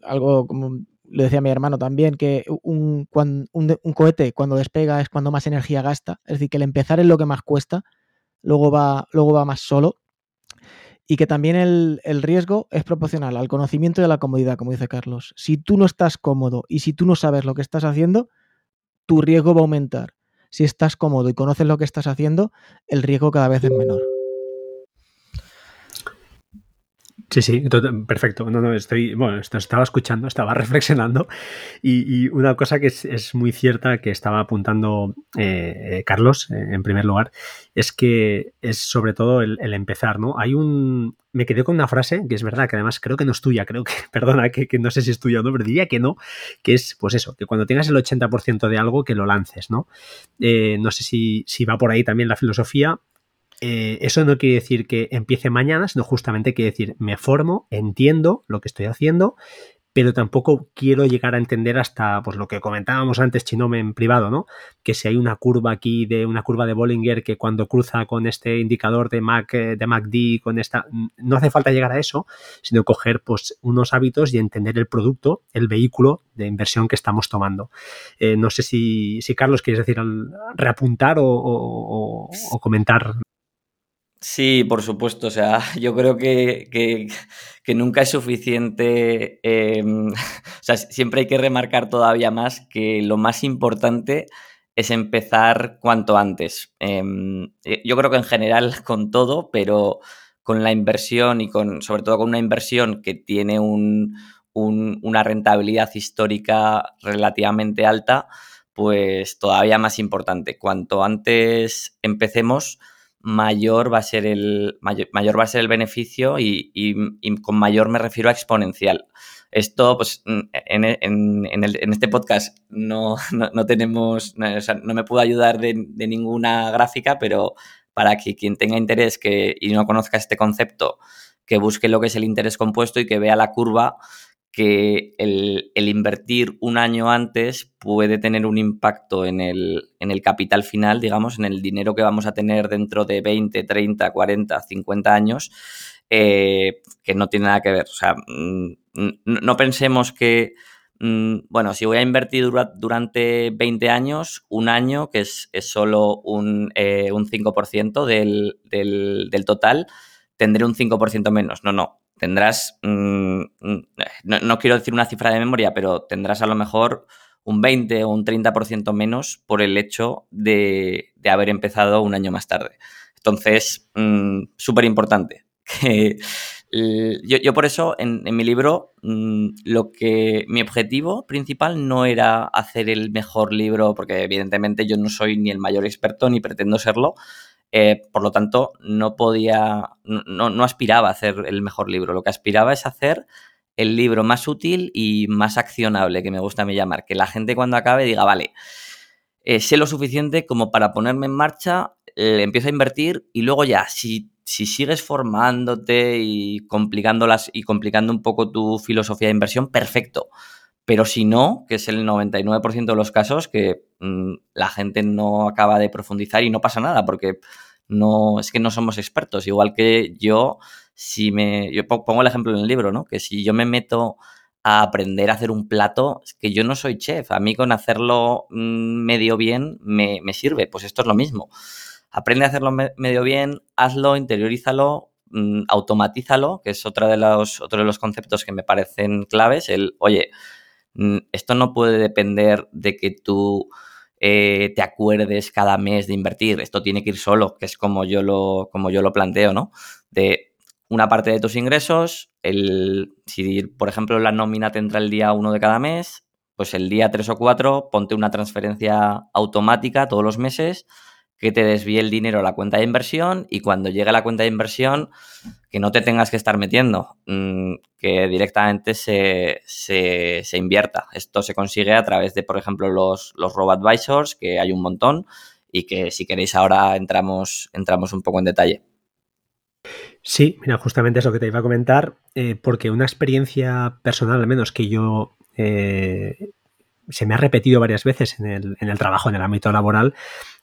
algo como lo decía mi hermano también, que un, un cohete cuando despega es cuando más energía gasta. Es decir, que el empezar es lo que más cuesta luego va, luego va más solo. Y que también el, riesgo es proporcional al conocimiento y a la comodidad, como dice Carlos. Si tú no estás cómodo y si tú no sabes lo que estás haciendo, tu riesgo va a aumentar. Si estás cómodo y conoces lo que estás haciendo, el riesgo cada vez es menor. Sí, sí, perfecto. No, no, estoy, bueno, estaba escuchando, estaba reflexionando y, una cosa que es, muy cierta que estaba apuntando eh, eh, Carlos, eh, en primer lugar, es que es sobre todo el, empezar, ¿no? Hay un... Me quedé con una frase que es verdad, que además creo que no es tuya, creo que, perdona, que, no sé si es tuya o no, pero diría que no, que es, pues eso, que cuando tengas el 80% de algo, que lo lances, ¿no? no sé si, si va por ahí también la filosofía, eh, eso no quiere decir que empiece mañana, sino justamente quiere decir me formo, entiendo lo que estoy haciendo, pero tampoco quiero llegar a entender hasta pues lo que comentábamos antes, Chinome, en privado, ¿no? Que si hay una curva aquí de una curva de Bollinger que cuando cruza con este indicador de Mac, eh, de MACD, con esta, no hace falta llegar a eso, sino coger pues unos hábitos y entender el producto, el vehículo de inversión que estamos tomando. Eh, no sé si, si, Carlos, quieres decir, reapuntar o, comentar. Sí, por supuesto. O sea, yo creo que, nunca es suficiente. Em, o sea, siempre hay que remarcar todavía más que lo más importante es empezar cuanto antes. Em, eh, yo creo que en general con todo, pero con la inversión y con, sobre todo con una inversión que tiene un, una rentabilidad histórica relativamente alta, pues todavía más importante. Cuanto antes empecemos, mayor va a ser el, mayor, va a ser el beneficio y, con mayor me refiero a exponencial. Esto, pues, en, este podcast no, tenemos, no, me puedo ayudar de, de, ninguna gráfica, pero para que quien tenga interés que, y no conozca este concepto, que busque lo que es el interés compuesto y que vea la curva que el, invertir un año antes puede tener un impacto en el, capital final, digamos, en el dinero que vamos a tener dentro de 20, 30, 40, 50 años, eh, que no tiene nada que ver. O sea, mm, no, pensemos que, mm, bueno, si voy a invertir durante 20 años, un año, que es, solo un, 5% eh, del, del total, tendré un 5% menos. No, no tendrás, mm, mm, no, quiero decir una cifra de memoria, pero tendrás a lo mejor un 20 o un 30% menos por el hecho de, haber empezado un año más tarde. Entonces, mm, súper importante. yo, por eso en, mi libro, lo que mi objetivo principal no era hacer el mejor libro, porque evidentemente yo no soy ni el mayor experto ni pretendo serlo, eh, por lo tanto, no podía, no, aspiraba a hacer el mejor libro. Lo que aspiraba es hacer el libro más útil y más accionable, que me gusta a mí llamar. Que la gente cuando acabe diga, vale, eh, sé lo suficiente como para ponerme en marcha, eh, empiezo a invertir y luego ya, si, si sigues formándote y complicándolas y complicando un poco tu filosofía de inversión, perfecto. Pero si no, que es el 99% de los casos que mm, la gente no acaba de profundizar y no pasa nada, porque no, es que no somos expertos. Igual que yo, si me. Yo pongo el ejemplo en el libro, ¿no? Que si yo me meto a aprender a hacer un plato, es que yo no soy chef. A mí con hacerlo mm, medio bien me, sirve. Pues esto es lo mismo. Aprende a hacerlo medio bien, hazlo, interiorízalo, mm, automatízalo, que es otra de los, otro de los conceptos que me parecen claves. El, oye, esto no puede depender de que tú eh, te acuerdes cada mes de invertir. Esto tiene que ir solo, que es como yo lo, como yo lo planteo, ¿no? De una parte de tus ingresos, el, si por ejemplo la nómina te entra el día 1 de cada mes, pues el día 3 o 4 ponte una transferencia automática todos los meses que te desvíe el dinero a la cuenta de inversión y cuando llegue a la cuenta de inversión que no te tengas que estar metiendo, mm, que directamente se, invierta. Esto se consigue a través de, por ejemplo, los, los robo-advisors, que hay un montón y que si queréis ahora entramos, entramos un poco en detalle. Sí, mira, justamente eso que te iba a comentar, eh, porque una experiencia personal, al menos que yo eh, se me ha repetido varias veces en el, en el trabajo, en el ámbito laboral,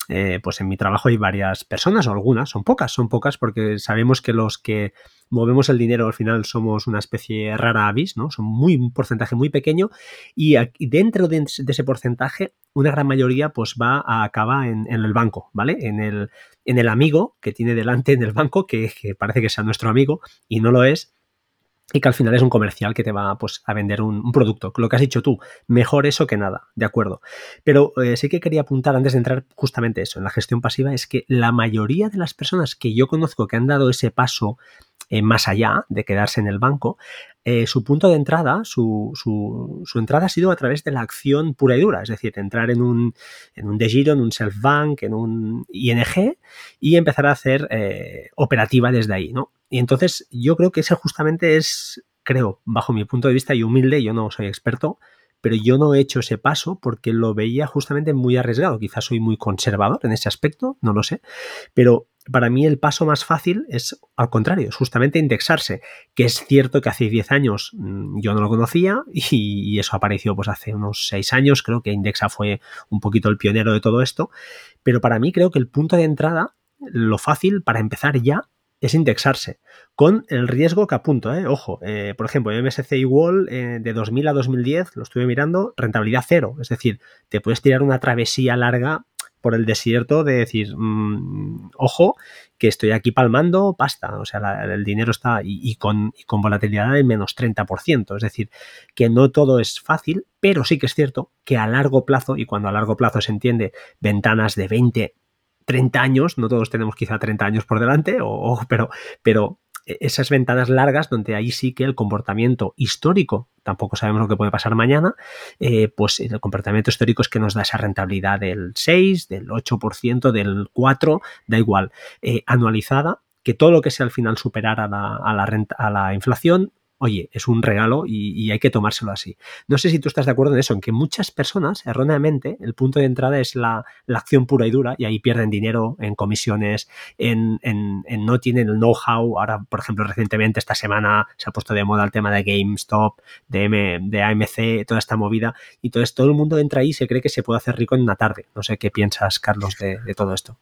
eh, pues en mi trabajo hay varias personas, o algunas, son pocas, son pocas, porque sabemos que los que movemos el dinero al final somos una especie rara avis, ¿no? Son muy, un porcentaje muy pequeño y, dentro de, ese porcentaje, una gran mayoría pues va a acabar en, el banco, ¿vale? En el, en el amigo que tiene delante en el banco, que, que parece que sea nuestro amigo y no lo es, y que al final es un comercial que te va pues, a vender un, producto. Lo que has dicho tú, mejor eso que nada, de acuerdo. Pero eh, sí que quería apuntar antes de entrar justamente eso, en la gestión pasiva, es que la mayoría de las personas que yo conozco que han dado ese paso eh, más allá de quedarse en el banco, eh, su punto de entrada, su, su, entrada ha sido a través de la acción pura y dura, es decir, entrar en un, en un DeGiro, en un Self-Bank, en un ING y empezar a hacer operativa desde ahí, ¿no? Y entonces yo creo que ese justamente es, creo, bajo mi punto de vista y humilde, yo no soy experto, pero yo no he hecho ese paso porque lo veía justamente muy arriesgado. Quizás soy muy conservador en ese aspecto, no lo sé, pero para mí el paso más fácil es al contrario, es justamente indexarse, que es cierto que hace 10 años mm, yo no lo conocía y, eso apareció pues hace unos 6 años, creo que Indexa fue un poquito el pionero de todo esto, pero para mí creo que el punto de entrada, lo fácil para empezar ya es indexarse, con el riesgo que apunto, ¿eh? ojo, eh, por ejemplo, MSCI Wall eh, de 2000 a 2010, lo estuve mirando, rentabilidad cero, es decir, te puedes tirar una travesía larga por el desierto de decir, mm, ojo, que estoy aquí palmando pasta, o sea, el dinero está y, con, con, volatilidad de menos 30%, es decir, que no todo es fácil, pero sí que es cierto que a largo plazo, y cuando a largo plazo se entiende ventanas de 20, 30 años, no todos tenemos quizá 30 años por delante, o, pero, pero e-, esas ventanas largas donde ahí sí que el comportamiento histórico, tampoco sabemos lo que puede pasar mañana, eh, pues el comportamiento histórico es que nos da esa rentabilidad del 6, del 8%, del 4, da igual, eh, anualizada, que todo lo que sea al final superar a la, renta, a la inflación oye, es un regalo y, hay que tomárselo así. No sé si tú estás de acuerdo en eso, en que muchas personas, erróneamente, el punto de entrada es la, acción pura y dura y ahí pierden dinero en comisiones, en, no tienen el know-how. Ahora, por ejemplo, recientemente, esta semana se ha puesto de moda el tema de GameStop, de, de AMC, toda esta movida. Y entonces todo el mundo entra ahí y se cree que se puede hacer rico en una tarde. No sé qué piensas, Carlos, de todo esto.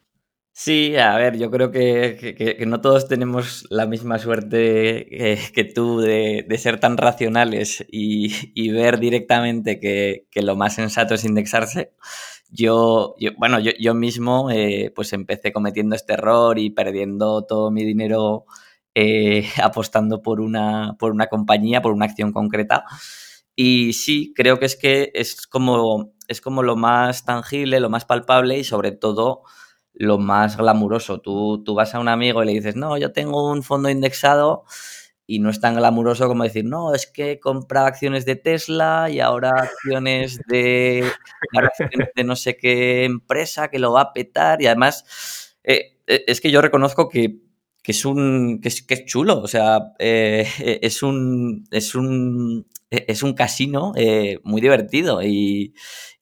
Sí, a ver, yo creo que, no todos tenemos la misma suerte eh, que, tú de, ser tan racionales y, ver directamente que, lo más sensato es indexarse. Yo, bueno, yo, mismo eh, pues empecé cometiendo este error y perdiendo todo mi dinero eh, apostando por una, por una compañía, por una acción concreta. Y sí, creo que es que es como, es como lo más tangible, lo más palpable y sobre todo lo más glamuroso. Tú, tú vas a un amigo y le dices, no, yo tengo un fondo indexado y no es tan glamuroso como decir, no, es que he comprado acciones de Tesla y ahora acciones de, de no sé qué empresa que lo va a petar y además eh, eh, es que yo reconozco que, es un que es, chulo, o sea, eh, es un es un es un casino muy divertido. Y,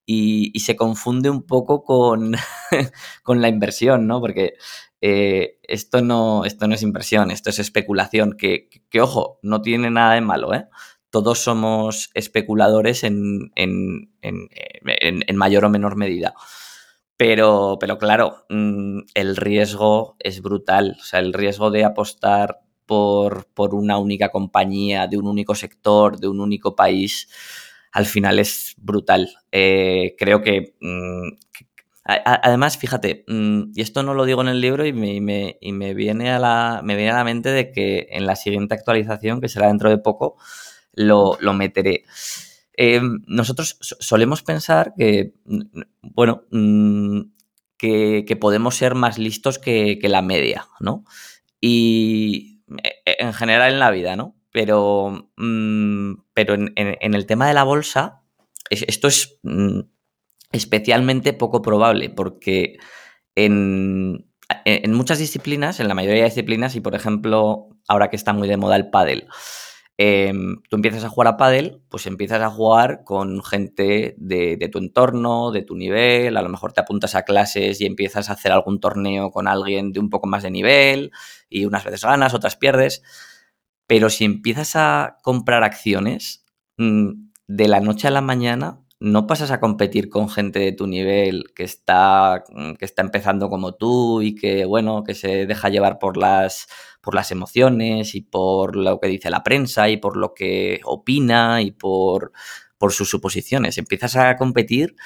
y, se confunde un poco con, con la inversión, ¿no? Porque eh, esto, no, esto no es inversión, esto es especulación, que, que, ojo, no tiene nada de malo, ¿eh? Todos somos especuladores en, en, en, en mayor o menor medida. Pero, pero claro, mm, el riesgo es brutal. O sea, el riesgo de apostar por, por una única compañía, de un único sector, de un único país, al final es brutal. Eh, creo que, mm, además, fíjate, mm, y esto no lo digo en el libro y me, viene a la, me viene a la mente de que en la siguiente actualización, que será dentro de poco, lo, meteré. Eh, nosotros solemos pensar que, bueno, mm, que, podemos ser más listos que, que la media, ¿no? Y e, en general en la vida, ¿no? Pero, mm, pero en, el tema de la bolsa, esto es mm, especialmente poco probable porque en, muchas disciplinas, en la mayoría de disciplinas, y por ejemplo, ahora que está muy de moda el pádel, em, tú empiezas a jugar a pádel, pues empiezas a jugar con gente de, de, tu entorno, de tu nivel, a lo mejor te apuntas a clases y empiezas a hacer algún torneo con alguien de un poco más de nivel y unas veces ganas, otras pierdes. Pero si empiezas a comprar acciones, mm, de la noche a la mañana no pasas a competir con gente de tu nivel que está, mm, que está empezando como tú y que, bueno, que se deja llevar por las, por las emociones y por lo que dice la prensa y por lo que opina y por, por sus suposiciones. Empiezas a competir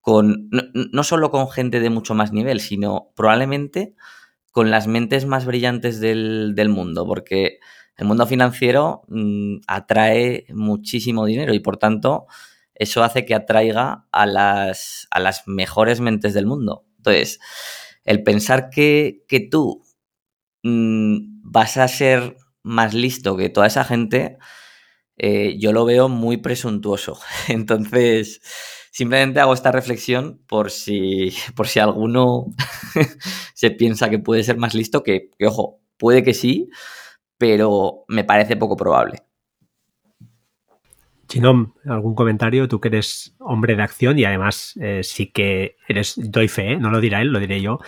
con, no, solo con gente de mucho más nivel, sino probablemente con las mentes más brillantes del, del mundo, porque el mundo financiero mm, atrae muchísimo dinero y por tanto eso hace que atraiga a las, a las mejores mentes del mundo. Entonces, el pensar que, tú mm, vas a ser más listo que toda esa gente, eh, yo lo veo muy presuntuoso. Entonces, simplemente hago esta reflexión por si, por si alguno se piensa que puede ser más listo, que, que ojo, puede que sí, pero me parece poco probable. Chinom, ¿algún comentario? Tú que eres hombre de acción y además eh, sí que eres, doy fe, ¿eh? no lo dirá él, lo diré yo.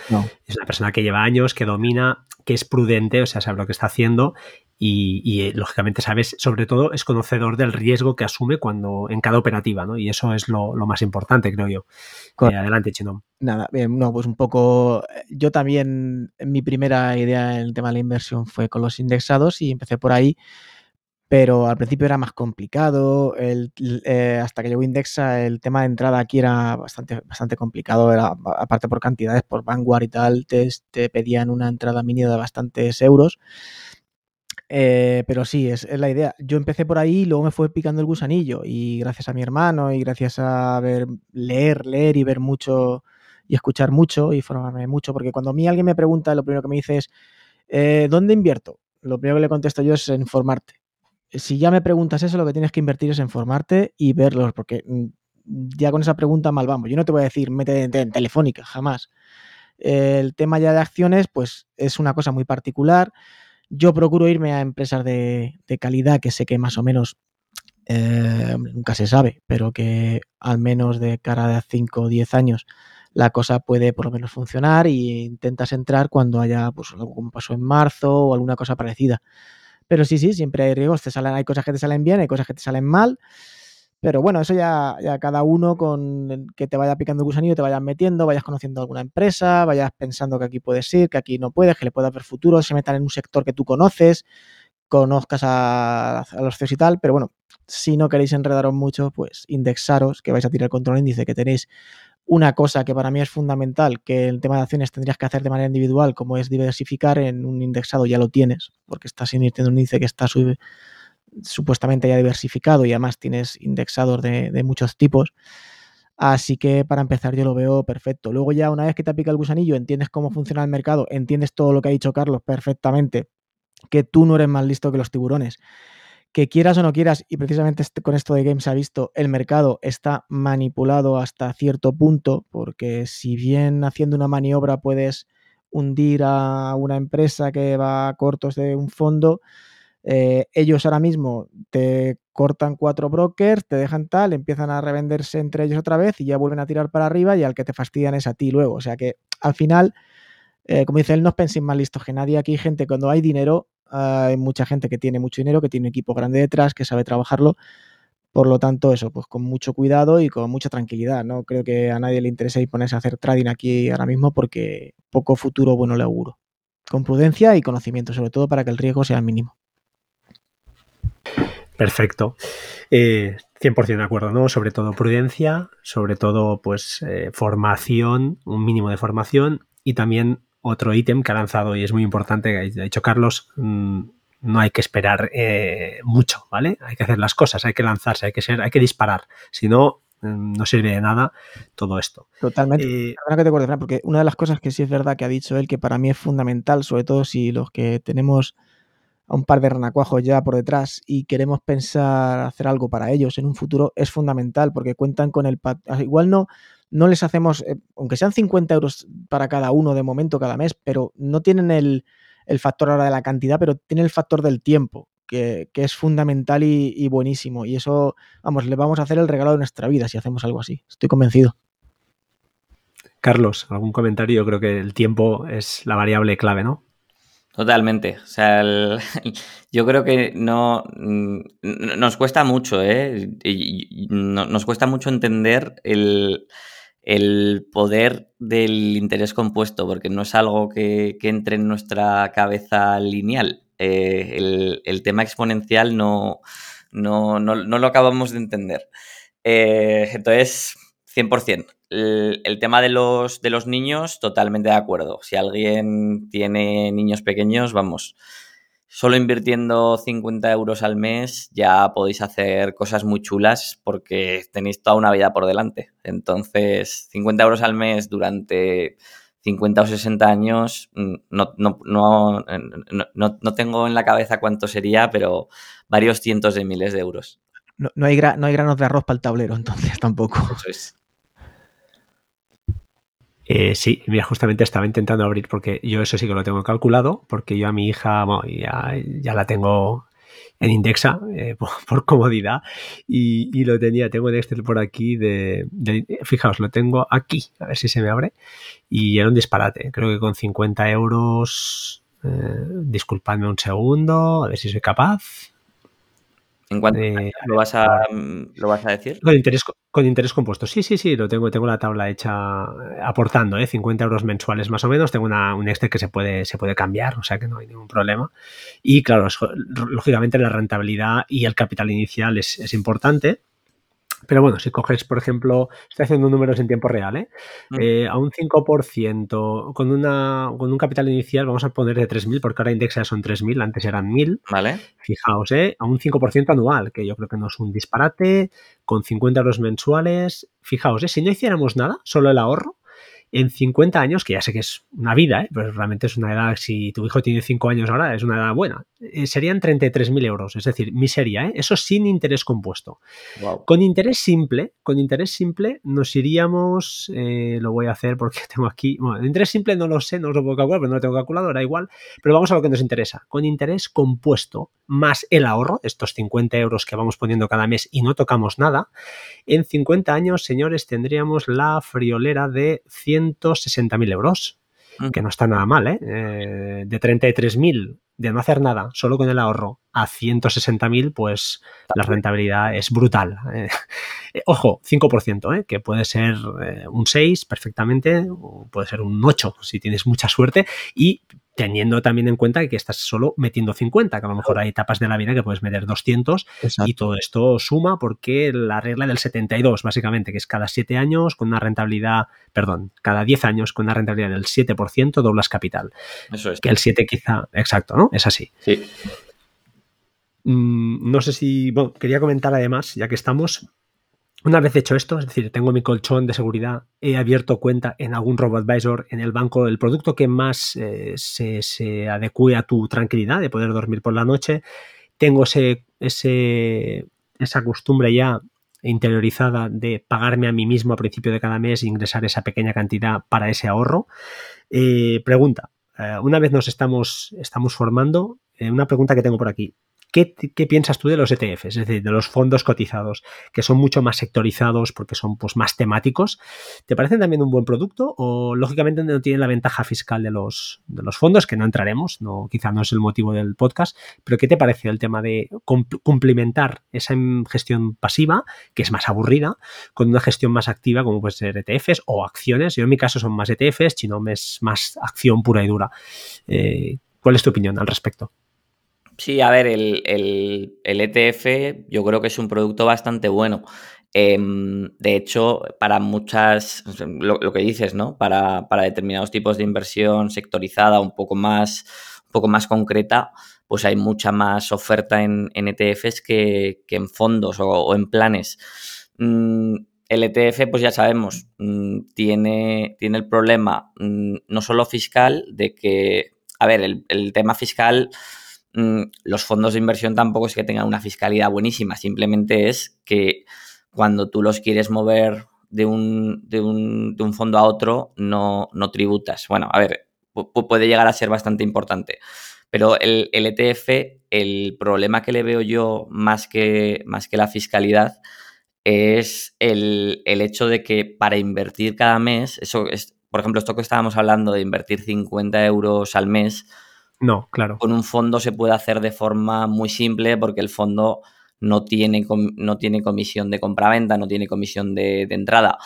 Es una persona que lleva años, que domina, que es prudente, o sea, sabe lo que está haciendo y, eh, lógicamente sabes, sobre todo es conocedor del riesgo que asume cuando en cada operativa, ¿no? Y eso es lo, más importante, creo yo. adelante, Chinom. Nada, bien, no, pues un poco, yo también, mi primera idea en el tema de la inversión fue con los indexados y empecé por ahí pero al principio era más complicado. Eh, hasta que llegó Indexa, el tema de entrada aquí era bastante, bastante complicado. Era, aparte por cantidades, por Vanguard y tal, te, pedían una entrada mínima de bastantes euros. Eh, pero sí, es, la idea. Yo empecé por ahí y luego me fue picando el gusanillo. Y gracias a mi hermano y gracias a ver, leer, leer y ver mucho y escuchar mucho y formarme mucho, porque cuando a mí alguien me pregunta, lo primero que me dice es, eh, ¿dónde invierto? Lo primero que le contesto yo es informarte si ya me preguntas eso, lo que tienes que invertir es en formarte y verlos, porque mm, ya con esa pregunta mal vamos. Yo no te voy a decir, métete en Telefónica, jamás. El tema ya de acciones, pues es una cosa muy particular. Yo procuro irme a empresas de, calidad que sé que más o menos eh, nunca se sabe, pero que al menos de cara a 5 o 10 años la cosa puede por lo menos funcionar y intentas entrar cuando haya, pues algo como pasó en marzo o alguna cosa parecida. Pero sí, sí, siempre hay riesgos. Te salen, hay cosas que te salen bien, hay cosas que te salen mal. Pero bueno, eso ya, ya cada uno con que te vaya picando el gusanillo, te vayas metiendo, vayas conociendo alguna empresa, vayas pensando que aquí puedes ir, que aquí no puedes, que le puede haber futuro, se metan en un sector que tú conoces, conozcas a, los CEOs y tal. Pero bueno, si no queréis enredaros mucho, pues indexaros, que vais a tirar el control índice, que tenéis una cosa que para mí es fundamental, que el tema de acciones tendrías que hacer de manera individual, como es diversificar en un indexado, ya lo tienes, porque estás invirtiendo en un índice que está supuestamente ya diversificado y además tienes indexados de, de, muchos tipos. Así que para empezar yo lo veo perfecto. Luego ya una vez que te pica el gusanillo, entiendes cómo funciona el mercado, entiendes todo lo que ha dicho Carlos perfectamente, que tú no eres más listo que los tiburones que quieras o no quieras, y precisamente este, con esto de Games se ha visto, el mercado está manipulado hasta cierto punto, porque si bien haciendo una maniobra puedes hundir a una empresa que va a cortos de un fondo, eh, ellos ahora mismo te cortan cuatro brokers, te dejan tal, empiezan a revenderse entre ellos otra vez y ya vuelven a tirar para arriba y al que te fastidian es a ti luego. O sea que al final, eh, como dice él, no os penséis más listos que nadie. Aquí gente cuando hay dinero hay mucha gente que tiene mucho dinero, que tiene un equipo grande detrás, que sabe trabajarlo. Por lo tanto, eso, pues con mucho cuidado y con mucha tranquilidad. No creo que a nadie le interese ponerse a hacer trading aquí ahora mismo porque poco futuro bueno le auguro. Con prudencia y conocimiento, sobre todo para que el riesgo sea mínimo. Perfecto. Eh, 100% de acuerdo, ¿no? Sobre todo prudencia, sobre todo pues eh, formación, un mínimo de formación y también otro ítem que ha lanzado y es muy importante, ha dicho Carlos, mm, no hay que esperar eh, mucho, ¿vale? Hay que hacer las cosas, hay que lanzarse, hay que ser, hay que disparar. Si no, mm, no sirve de nada todo esto. Totalmente. Eh, que te acuerdes, porque una de las cosas que sí es verdad que ha dicho él, que para mí es fundamental, sobre todo si los que tenemos a un par de renacuajos ya por detrás y queremos pensar hacer algo para ellos en un futuro, es fundamental porque cuentan con el... Igual no no les hacemos, eh, aunque sean 50 euros para cada uno de momento cada mes, pero no tienen el, factor ahora de la cantidad, pero tienen el factor del tiempo, que, es fundamental y, buenísimo. Y eso, vamos, le vamos a hacer el regalo de nuestra vida si hacemos algo así. Estoy convencido. Carlos, ¿algún comentario? Yo creo que el tiempo es la variable clave, ¿no? Totalmente. O sea, yo creo que no mm, nos cuesta mucho, ¿eh? nos cuesta mucho entender el, el poder del interés compuesto, porque no es algo que, entre en nuestra cabeza lineal. Eh, el, tema exponencial no, no, lo acabamos de entender. Eh, entonces, 100%. El, tema de los, de los niños, totalmente de acuerdo. Si alguien tiene niños pequeños, vamos, solo invirtiendo 50 euros al mes ya podéis hacer cosas muy chulas porque tenéis toda una vida por delante. Entonces, 50 euros al mes durante 50 o 60 años, mm, no, no, no, no tengo en la cabeza cuánto sería, pero varios cientos de miles de euros. No, hay, no hay granos de arroz para el tablero, entonces tampoco. Eso es. Eh, sí, mira, justamente estaba intentando abrir porque yo eso sí que lo tengo calculado, porque yo a mi hija ya, la tengo en Indexa eh, por, comodidad y, lo tenía, tengo el Excel por aquí de, fijaos, lo tengo aquí, a ver si se me abre y era un disparate, creo que con 50 euros, eh, disculpadme un segundo, a ver si soy capaz, ¿En cuánto lo, vas a, lo vas a decir? Con interés, con interés compuesto. Sí, sí, sí, lo tengo, tengo la tabla hecha aportando, ¿eh? 50 euros mensuales más o menos. Tengo una, un Excel que se puede, se puede cambiar, o sea que no hay ningún problema. Y claro, lógicamente la rentabilidad y el capital inicial es, es importante. Pero bueno, si coges, por ejemplo, estoy haciendo números en tiempo real, ¿eh? Mm. eh a un 5% con, una, con un capital inicial, vamos a poner de 3.000, porque ahora indexa son 3.000, antes eran 1.000. Vale. Fijaos, ¿eh? A un 5% anual, que yo creo que no es un disparate, con 50 euros mensuales. Fijaos, ¿eh? Si no hiciéramos nada, solo el ahorro, en 50 años, que ya sé que es una vida, ¿eh? pero realmente es una edad, si tu hijo tiene 5 años ahora, es una edad buena, eh, serían 33.000 euros, es decir, miseria, ¿eh? eso sin interés compuesto. Con interés simple, con interés simple nos iríamos, eh, lo voy a hacer porque tengo aquí, bueno, interés simple no lo sé, no lo puedo calcular, pero no lo tengo calculado, da igual, pero vamos a lo que nos interesa. Con interés compuesto más el ahorro, estos 50 euros que vamos poniendo cada mes y no tocamos nada, en 50 años, señores, tendríamos la friolera de 160.000 euros, mm. que no está nada mal, ¿eh? eh de 33.000 de no hacer nada, solo con el ahorro, a 160.000, pues la rentabilidad es brutal. Eh, ojo, 5%, ¿eh? que puede ser eh, un 6 perfectamente, o puede ser un 8 si tienes mucha suerte, y teniendo también en cuenta que estás solo metiendo 50, que a lo mejor hay etapas de la vida que puedes meter 200 y todo esto suma porque la regla del 72, básicamente, que es cada 7 años con una rentabilidad, perdón, cada 10 años con una rentabilidad del 7%, doblas capital. Eso es. Que el 7 quizá, exacto, ¿no? Es así. Sí. Mm, no sé si, bueno, quería comentar además, ya que estamos, una vez hecho esto, es decir, tengo mi colchón de seguridad, he abierto cuenta en algún RoboAdvisor, en el banco, el producto que más eh, se, adecue a tu tranquilidad de poder dormir por la noche, tengo ese, esa costumbre ya interiorizada de pagarme a mí mismo a principio de cada mes e ingresar esa pequeña cantidad para ese ahorro. Eh, pregunta, eh, una vez nos estamos, estamos formando, una pregunta que tengo por aquí. ¿Qué, piensas tú de los ETFs, es decir, de los fondos cotizados, que son mucho más sectorizados porque son pues, más temáticos? ¿Te parecen también un buen producto o lógicamente no tienen la ventaja fiscal de los, de los fondos, que no entraremos, no, quizá no es el motivo del podcast, pero ¿qué te parece el tema de complementar esa gestión pasiva, que es más aburrida, con una gestión más activa como puede ser ETFs o acciones? Yo en mi caso son más ETFs, sino es más acción pura y dura. Eh, ¿Cuál es tu opinión al respecto? Sí, a ver, el, ETF e yo creo que es un producto bastante bueno. Em, de hecho, para muchas, lo, que dices, ¿no? Para, determinados tipos de inversión sectorizada, un poco más, un poco más concreta, pues hay mucha más oferta en, ETFs e que, en fondos o, en planes. Mm, el ETF, pues ya sabemos, mm, tiene, tiene el problema mm, no solo fiscal, de que, a ver, el, el tema fiscal los fondos de inversión tampoco es que tengan una fiscalidad buenísima, simplemente es que cuando tú los quieres mover de un, de un, fondo a otro, no, no, tributas. Bueno, a ver, puede llegar a ser bastante importante. Pero el, ETF, e el problema que le veo yo más que, más que la fiscalidad es el, el, hecho de que para invertir cada mes, eso es, por ejemplo, esto que estábamos hablando de invertir 50 euros al mes, no, claro. Con un fondo se puede hacer de forma muy simple porque el fondo no tiene, no tiene comisión de compraventa, no tiene comisión de, entrada.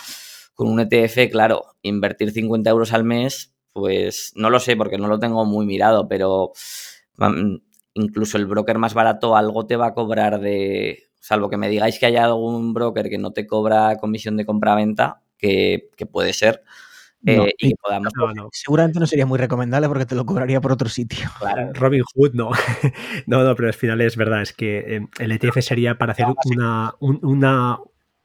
Con un ETF, claro, invertir 50 euros al mes, pues no lo sé porque no lo tengo muy mirado, pero incluso el broker más barato algo te va a cobrar de, salvo que me digáis que haya algún broker que no te cobra comisión de compraventa, que, que puede ser, eh, y podamos... Seguramente no sería muy recomendable porque te lo cobraría por otro sitio. Robin Hood no. no, no, pero al final es verdad, es que em, el ETF sería para hacer una, una,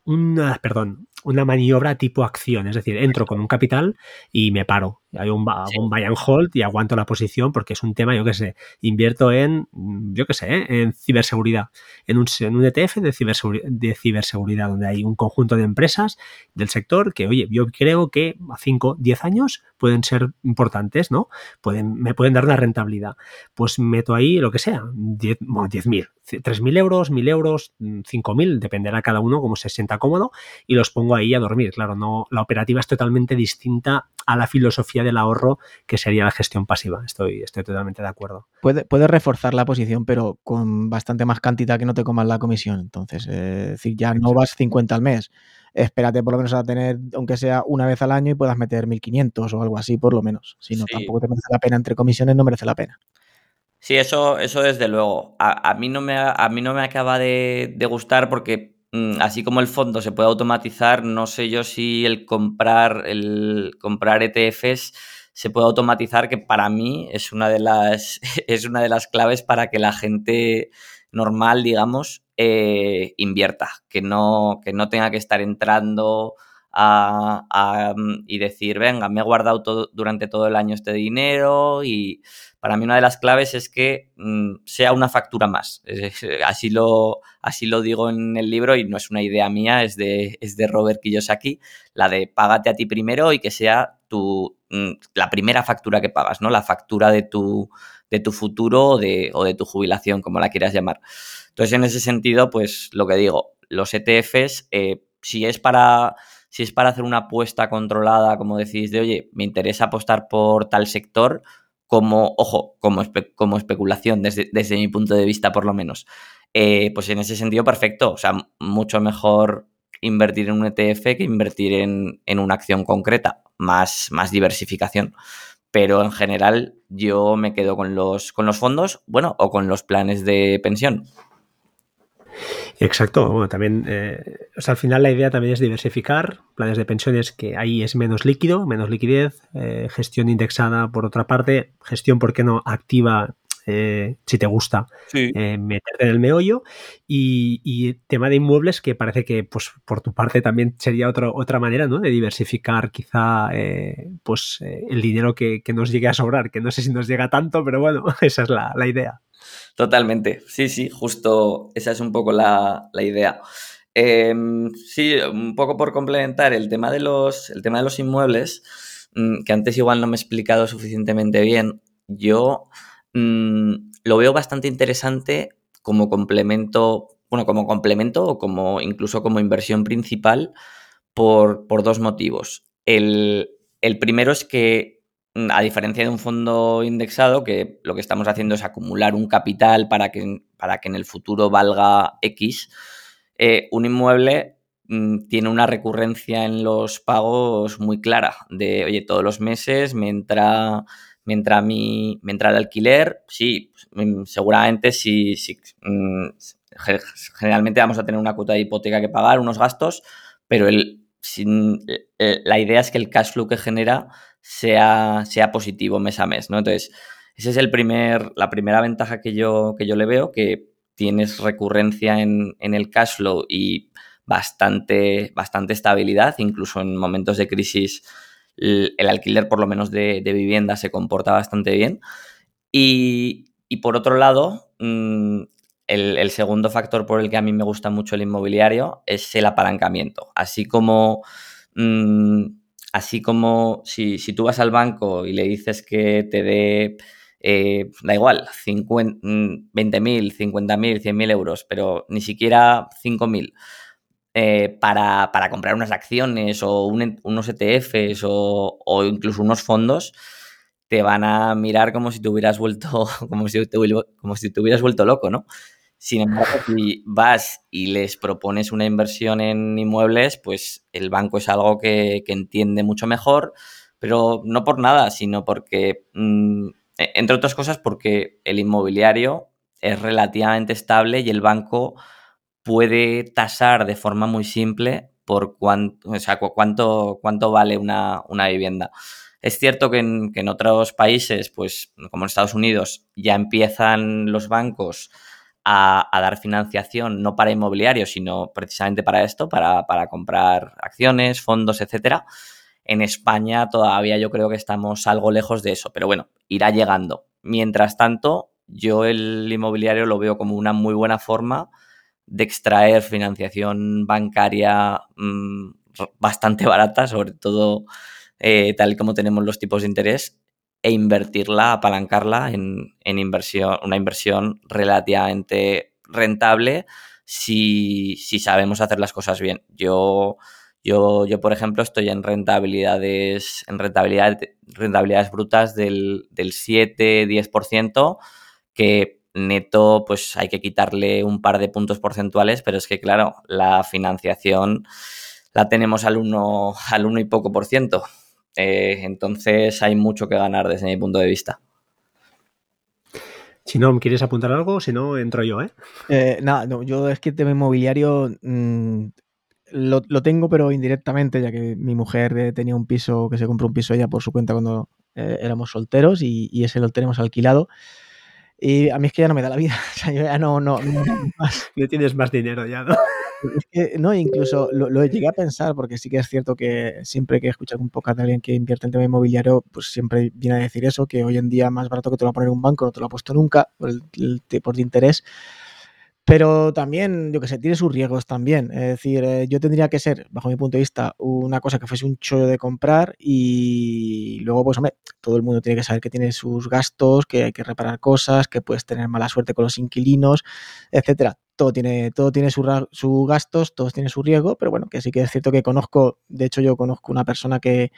una, perdón, una maniobra tipo acción, es decir, entro con un capital y me paro Hay un, buy and hold y aguanto la posición porque es un tema, yo qué sé, invierto en, yo qué sé, ¿eh? en ciberseguridad, en un, en un ETF de ciberseguridad, de ciberseguridad, donde hay un conjunto de empresas del sector que, oye, yo creo que a 5, 10 años pueden ser importantes, ¿no? Pueden, me pueden dar una rentabilidad. Pues meto ahí lo que sea, 10.000, bueno, 3.000 euros, 1.000 euros, 5.000, dependerá cada uno como se sienta cómodo, y los pongo ahí a dormir. Claro, no, la operativa es totalmente distinta a la filosofía del ahorro que sería la gestión pasiva. Estoy, estoy totalmente de acuerdo. Puedes puede reforzar la posición, pero con bastante más cantidad que no te comas la comisión. Entonces, es decir, ya no vas 50 al mes. Espérate por lo menos a tener, aunque sea una vez al año, y puedas meter 1.500 o algo así, por lo menos. Si no, tampoco te merece la pena entre comisiones, no merece la pena. Sí, eso, eso desde luego. A, mí, no me, a mí no me acaba de, gustar porque así como el fondo se puede automatizar, no sé yo si el comprar, el comprar ETFs se puede automatizar, que para mí es una de las, es una de las claves para que la gente normal, digamos, eh, invierta, que no, que no tenga que estar entrando mm, y decir, venga, me he guardado todo, durante todo el año este dinero y para mí una de las claves es que mm, sea una factura más. así, lo, así lo digo en el libro y no es una idea mía, es de, es de Robert Kiyosaki, la de págate a ti primero y que sea tu, mm, la primera factura que pagas, ¿no? La factura de tu, de tu futuro o de, o de tu jubilación, como la quieras llamar. Entonces, en ese sentido, pues lo que digo, los ETFs, eh, si es para si es para hacer una apuesta controlada, como decís, de oye, me interesa apostar por tal sector, como, ojo, como, como especulación, desde, desde, mi punto de vista por lo menos, eh, pues en ese sentido perfecto, o sea, mucho mejor invertir en un ETF que invertir en, en una acción concreta, más, más diversificación. Pero en general yo me quedo con los, con los fondos, bueno, o con los planes de pensión. Exacto, bueno, también, eh, o sea, al final la idea también es diversificar, planes de pensiones que ahí es menos líquido, menos liquidez, eh, gestión indexada por otra parte, gestión, ¿por qué no?, activa eh, si te gusta, meterte en el meollo. Y, tema de inmuebles, que parece que, pues, por tu parte también sería otra otra manera, ¿no? De diversificar quizá, pues, el dinero que, nos llegue a sobrar, que no sé si nos llega tanto, pero bueno, esa es la, la idea. Totalmente, sí, sí, justo esa es un poco la, idea. Em, sí, un poco por complementar el tema de los, el tema de los inmuebles, mm, que antes igual no me he explicado suficientemente bien, yo mm, lo veo bastante interesante como complemento, bueno, como complemento o como incluso como inversión principal por, dos motivos. El, el primero es que a diferencia de un fondo indexado, que lo que estamos haciendo es acumular un capital para que, para que en el futuro valga X, eh, un inmueble mm, tiene una recurrencia en los pagos muy clara, de, oye, todos los meses me entra, me entra, mi, me entra el alquiler, sí, mm, seguramente sí, generalmente vamos a tener una cuota de hipoteca que pagar, unos gastos, pero eh, la idea es que el cash flow que genera sea, sea positivo mes a mes, ¿no? Entonces, esa es el primer, la primera ventaja que yo, que yo le veo, que tienes recurrencia en, el cash flow y bastante, bastante estabilidad, incluso en momentos de crisis el, alquiler por lo menos de, vivienda se comporta bastante bien. Y, por otro lado, mm, el, segundo factor por el que a mí me gusta mucho el inmobiliario es el apalancamiento. Así como mm, Así como si, tú vas al banco y le dices que te dé, eh, da igual, 20.000, 50.000, 100.000 euros, pero ni siquiera 5.000 eh, para, comprar unas acciones o unos ETFs o, o, incluso unos fondos, te van a mirar como si te hubieras vuelto, como si como si te hubieras vuelto loco, ¿no? Sin embargo, si vas y les propones una inversión en inmuebles, pues el banco es algo que, entiende mucho mejor, pero no por nada, sino porque, mm, e, entre otras cosas, porque el inmobiliario es relativamente estable y el banco puede tasar de forma muy simple por cuánto, cuánto, cuánto vale una, vivienda. Es cierto que en, que en, otros países, pues como en Estados Unidos, ya empiezan los bancos a, dar financiación no para inmobiliario, sino precisamente para esto, para, comprar acciones, fondos, etcétera. en España todavía yo creo que estamos algo lejos de eso, pero bueno, irá llegando. Mientras tanto, yo el inmobiliario lo veo como una muy buena forma de extraer financiación bancaria mm, bastante barata, sobre todo eh, tal como tenemos los tipos de interés, e invertirla, apalancarla en, inversión, una inversión relativamente rentable si, si, sabemos hacer las cosas bien. Yo, yo, yo, por ejemplo, estoy en rentabilidades, en rentabilidad, rentabilidades brutas del, del 7-10%, que neto, pues hay que quitarle un par de puntos porcentuales, pero es que, claro, la financiación la tenemos al 1 al uno y poco por ciento. Eh, entonces hay mucho que ganar desde mi punto de vista. Si no, ¿quieres apuntar algo? Si no, entro yo, ¿eh? eh nada, no, yo es que el tema inmobiliario mm, lo, tengo, pero indirectamente, ya que mi mujer eh, tenía un piso, que se compró un piso ella por su cuenta cuando éramos solteros y, y, ese lo tenemos alquilado. Y a mí es que ya no me da la vida. O sea, yo ya no, no, no, no tienes más dinero ya, ¿no? No, incluso lo, llegué a pensar, porque sí que es cierto que siempre que he escuchado un poco de alguien que invierte en tema inmobiliario, pues siempre viene a decir eso, que hoy en día más barato que te lo va a poner un banco, no te lo ha puesto nunca, por el tipo de interés. Pero también, yo que sé, tiene sus riesgos también. Es decir, eh, yo tendría que ser, bajo mi punto de vista, una cosa que fuese un chollo de comprar y luego, pues, hombre, todo el mundo tiene que saber que tiene sus gastos, que hay que reparar cosas, que puedes tener mala suerte con los inquilinos, etcétera. Todo tiene, todo tiene sus su gastos, todos tienen su riesgo, pero bueno, que sí que es cierto que conozco, de hecho yo conozco una persona que,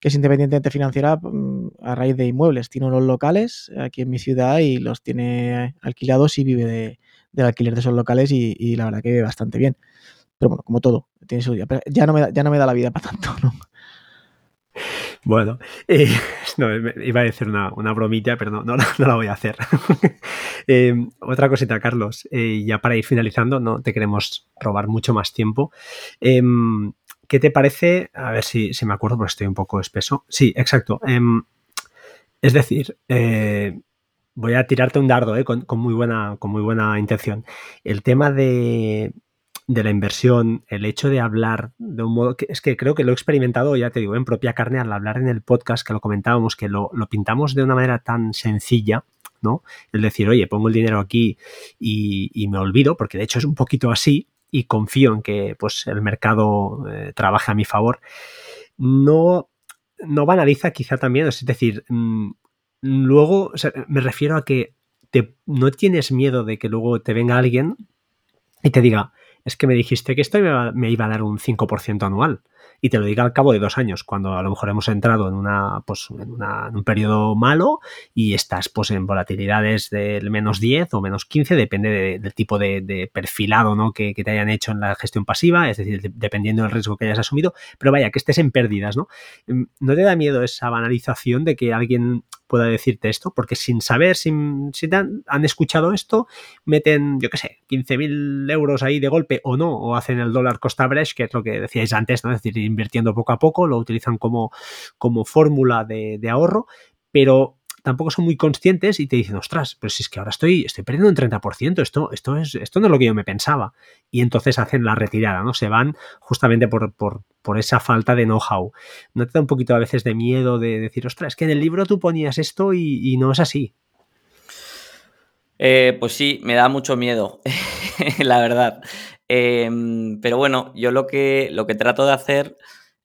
que es independiente financiera mm, a raíz de inmuebles. Tiene unos locales aquí en mi ciudad y los tiene alquilados y vive de del alquiler de esos locales y, la verdad que ve bastante bien. Pero bueno, como todo, tiene su día. Pero ya no me da, ya no me da la vida para tanto, ¿no? Bueno, eh, iba a decir una, bromita, pero no, no, la voy a hacer. Eh, otra cosita, Carlos, eh, ya para ir finalizando, no te queremos robar mucho más tiempo. Em, ¿Qué te parece? A ver si, me acuerdo, porque estoy un poco espeso. Sí, exacto. Em, es decir, voy a tirarte un dardo ¿eh? con, muy buena, con muy buena intención. El tema de, la inversión, el hecho de hablar de un modo que es que creo que lo he experimentado, ya te digo, en propia carne al hablar en el podcast que lo comentábamos, que lo, pintamos de una manera tan sencilla, ¿no? El decir, oye, pongo el dinero aquí y, me olvido, porque de hecho es un poquito así y confío en que pues, el mercado eh, trabaje a mi favor. No, no banaliza quizá también, es decir, mm, luego, me refiero a que te, no tienes miedo de que luego te venga alguien y te diga, es que me dijiste que esto me, iba a dar un 5% anual y te lo diga al cabo de dos años, cuando a lo mejor hemos entrado en, una, pues, en, un periodo malo y estás pues, en volatilidades del menos 10 o menos 15, depende del tipo de, perfilado ¿no? que, te hayan hecho en la gestión pasiva, es decir, dependiendo del riesgo que hayas asumido, pero vaya, que estés en pérdidas, ¿no? Mm, ¿No te da miedo esa banalización de que alguien pueda decirte esto, porque sin saber, sin, si han, escuchado esto, meten, yo qué sé, 15.000 euros ahí de golpe o no, o hacen el dólar costa average, que es lo que decíais antes, ¿no? Es decir, invirtiendo poco a poco, lo utilizan como, como fórmula de, ahorro, pero tampoco son muy conscientes y te dicen, ostras, pero si es que ahora estoy, estoy perdiendo un 30%, esto, esto, es, esto no es lo que yo me pensaba. Y entonces hacen la retirada, ¿no? Se van justamente por, por, esa falta de know-how. ¿No te da un poquito a veces de miedo de decir, ostras, es que en el libro tú ponías esto y, no es así? Eh, pues sí, me da mucho miedo, la verdad. Em, pero bueno, yo lo que, lo que trato de hacer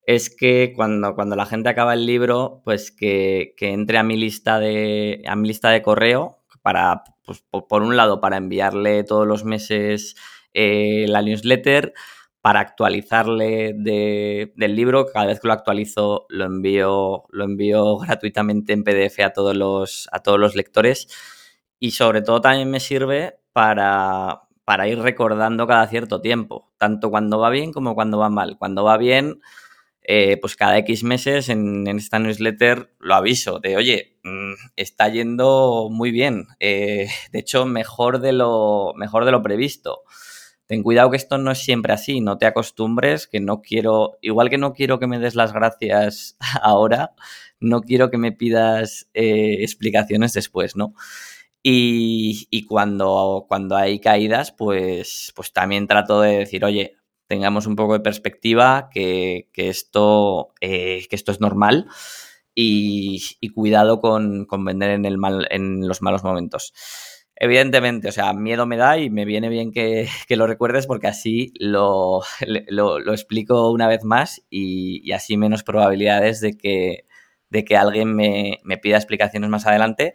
es que cuando, cuando la gente acaba el libro, pues que, entre a mi lista de, a mi lista de correo para, pues, por, un lado, para enviarle todos los meses eh, la newsletter, para actualizarle del libro. Cada vez que lo actualizo lo envío, lo envío gratuitamente en PDF a todos, los, a todos los lectores. Y sobre todo también me sirve para, para ir recordando cada cierto tiempo, tanto cuando va bien como cuando va mal. Cuando va bien eh, pues cada X meses en, esta newsletter lo aviso de, oye, mm, está yendo muy bien, eh, de hecho mejor de, lo, mejor de lo previsto. Ten cuidado que esto no es siempre así, no te acostumbres, que no quiero, igual que no quiero que me des las gracias ahora, no quiero que me pidas eh, explicaciones después, ¿no? Y, y, cuando, cuando hay caídas, pues, pues también trato de decir, oye, tengamos un poco de perspectiva, que, esto, que esto es normal y, cuidado con, vender en, el mal, en los malos momentos. Evidentemente, o sea, miedo me da y me viene bien que, lo recuerdes porque así lo, lo, explico una vez más y, así menos probabilidades de que, de que alguien me, pida explicaciones más adelante.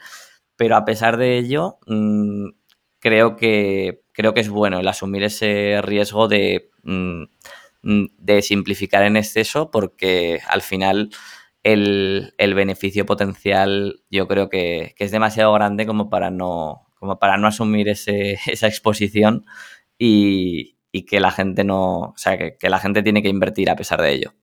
Pero a pesar de ello, mm, creo, que, creo que es bueno el asumir ese riesgo de, mm, de simplificar en exceso porque al final el, beneficio potencial yo creo que, es demasiado grande como para no, como para no asumir esa exposición y, que la gente no, o sea, que, la gente tiene que invertir a pesar de ello.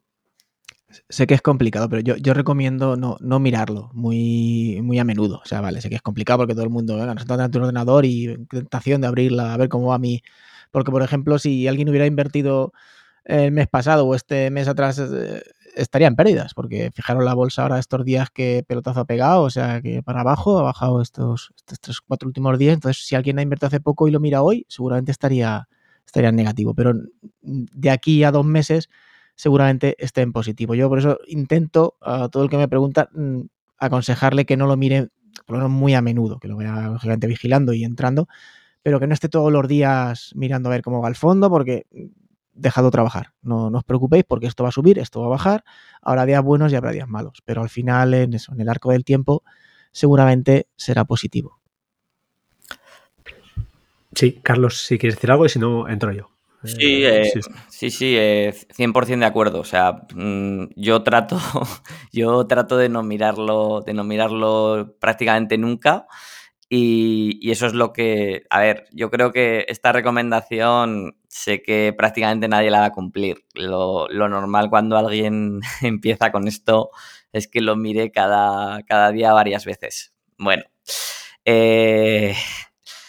Sé que es complicado, pero yo, recomiendo no, mirarlo muy, muy a menudo. O sea, vale, sé que es complicado porque todo el mundo, venga, nosotros tenemos un ordenador y tentación de abrirla, a ver cómo va mi... Porque, por ejemplo, si alguien hubiera invertido el mes pasado o este mes atrás eh, estarían pérdidas, porque fijaron la bolsa ahora estos días que pelotazo ha pegado, o sea que para abajo ha bajado estos, estos tres, cuatro últimos días. Entonces, si alguien ha invertido hace poco y lo mira hoy, seguramente estaría, estaría en negativo. Pero de aquí a dos meses, seguramente esté en positivo. Yo por eso intento a todo el que me pregunta mm, aconsejarle que no lo mire por lo menos muy a menudo, que lo vea lógicamente vigilando y entrando, pero que no esté todos los días mirando a ver cómo va el fondo, porque dejado trabajar. No, os preocupéis porque esto va a subir, esto va a bajar. Habrá días buenos y habrá días malos. Pero al final, en eso, en el arco del tiempo, seguramente será positivo. Sí, Carlos, si quieres decir algo y si no, entro yo. Sí, eh, sí, sí, 100% eh, de acuerdo. O sea, mm, yo trato, yo trato de no mirarlo, de no mirarlo prácticamente nunca. Y, eso es lo que, a ver, yo creo que esta recomendación sé que prácticamente nadie la va a cumplir. Lo, normal cuando alguien empieza con esto es que lo mire cada, cada día varias veces. Bueno, eh,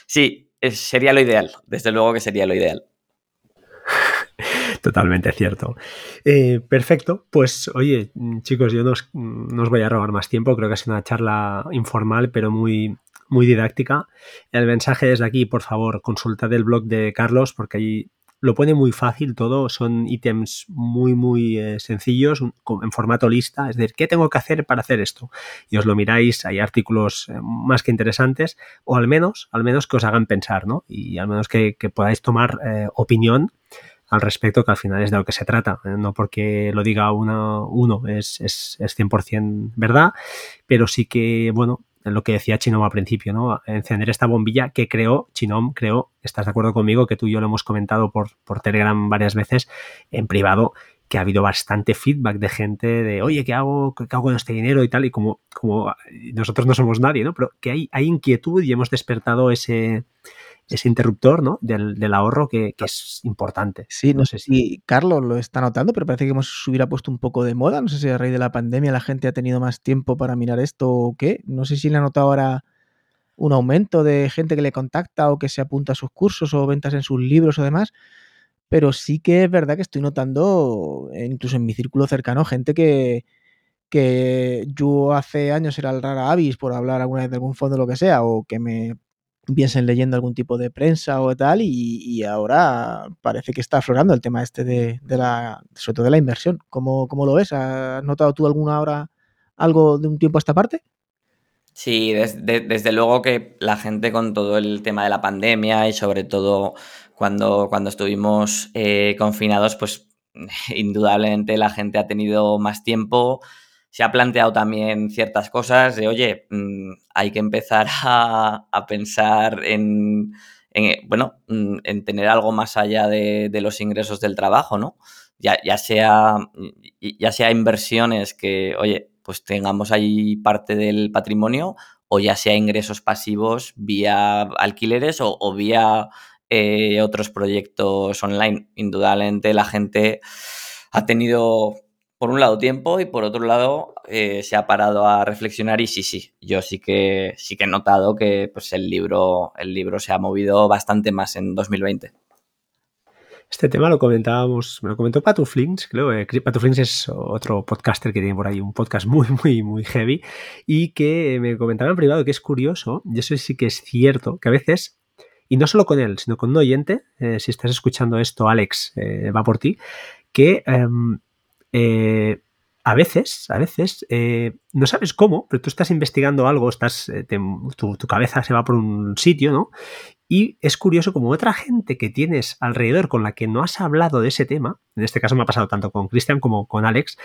sí, sería lo ideal, desde luego que sería lo ideal. Totalmente cierto. Eh, perfecto. Pues oye, chicos, yo no os, no os, voy a robar más tiempo. Creo que es una charla informal, pero muy, muy didáctica. El mensaje desde aquí, por favor, consultad el blog de Carlos porque ahí lo pone muy fácil todo, son ítems muy, muy eh, sencillos, en formato lista, es decir, ¿qué tengo que hacer para hacer esto? Y os lo miráis, hay artículos eh, más que interesantes, o al menos, al menos que os hagan pensar, ¿no? Y al menos que, podáis tomar opinión al respecto, que al final es de lo que se trata. No porque lo diga uno, uno es, es, es 100% verdad, pero sí que, bueno, lo que decía Chinom al principio, ¿no? Encender esta bombilla que creó, Chinom creó, estás de acuerdo conmigo, que tú y yo lo hemos comentado por, por Telegram varias veces en privado, que ha habido bastante feedback de gente de, oye, ¿qué hago, qué hago con este dinero y tal? Y como, como nosotros no somos nadie, ¿no? Pero que hay, hay inquietud y hemos despertado ese, ese interruptor ¿no? del, ahorro que, es importante. Sí, no, sé si Carlos lo está notando, pero parece que hemos hubiera puesto un poco de moda. No sé si a raíz de la pandemia la gente ha tenido más tiempo para mirar esto o qué. No sé si le ha notado ahora un aumento de gente que le contacta o que se apunta a sus cursos o ventas en sus libros o demás. Pero sí que es verdad que estoy notando, incluso en mi círculo cercano, gente que, que yo hace años era el rara avis por hablar alguna vez de algún fondo o lo que sea, o que me viesen leyendo algún tipo de prensa o tal, y, ahora parece que está aflorando el tema este de, la, sobre todo de la inversión. ¿Cómo, ¿Cómo, lo ves? ¿Has notado tú alguna hora algo de un tiempo a esta parte? Sí, desde, luego que la gente con todo el tema de la pandemia y sobre todo cuando, cuando estuvimos eh, confinados, pues indudablemente la gente ha tenido más tiempo, se ha planteado también ciertas cosas de, oye, mm, hay que empezar a, pensar en, bueno, mm, en tener algo más allá de, los ingresos del trabajo, ¿no? Ya, ya, sea, ya sea inversiones que, oye, pues tengamos ahí parte del patrimonio o ya sea ingresos pasivos vía alquileres o, vía eh, otros proyectos online. Indudablemente la gente ha tenido por un lado tiempo y por otro lado eh, se ha parado a reflexionar y sí, sí, yo sí que sí que he notado que pues, el libro, el libro se ha movido bastante más en 2020. Este tema lo comentábamos, me lo comentó Patuflings, creo. Eh, Patuflings es otro podcaster que tiene por ahí un podcast muy, muy, muy heavy y que me comentaba en privado que es curioso, y eso sí que es cierto, que a veces y no solo con él, sino con un oyente, eh, si estás escuchando esto, Alex, eh, va por ti, que em, eh, a veces, a veces, no sabes cómo, pero tú estás investigando algo, estás, tu, tu, cabeza se va por un sitio, ¿no? Y es curioso como otra gente que tienes alrededor con la que no has hablado de ese tema, en este caso me ha pasado tanto con Cristian como con Alex,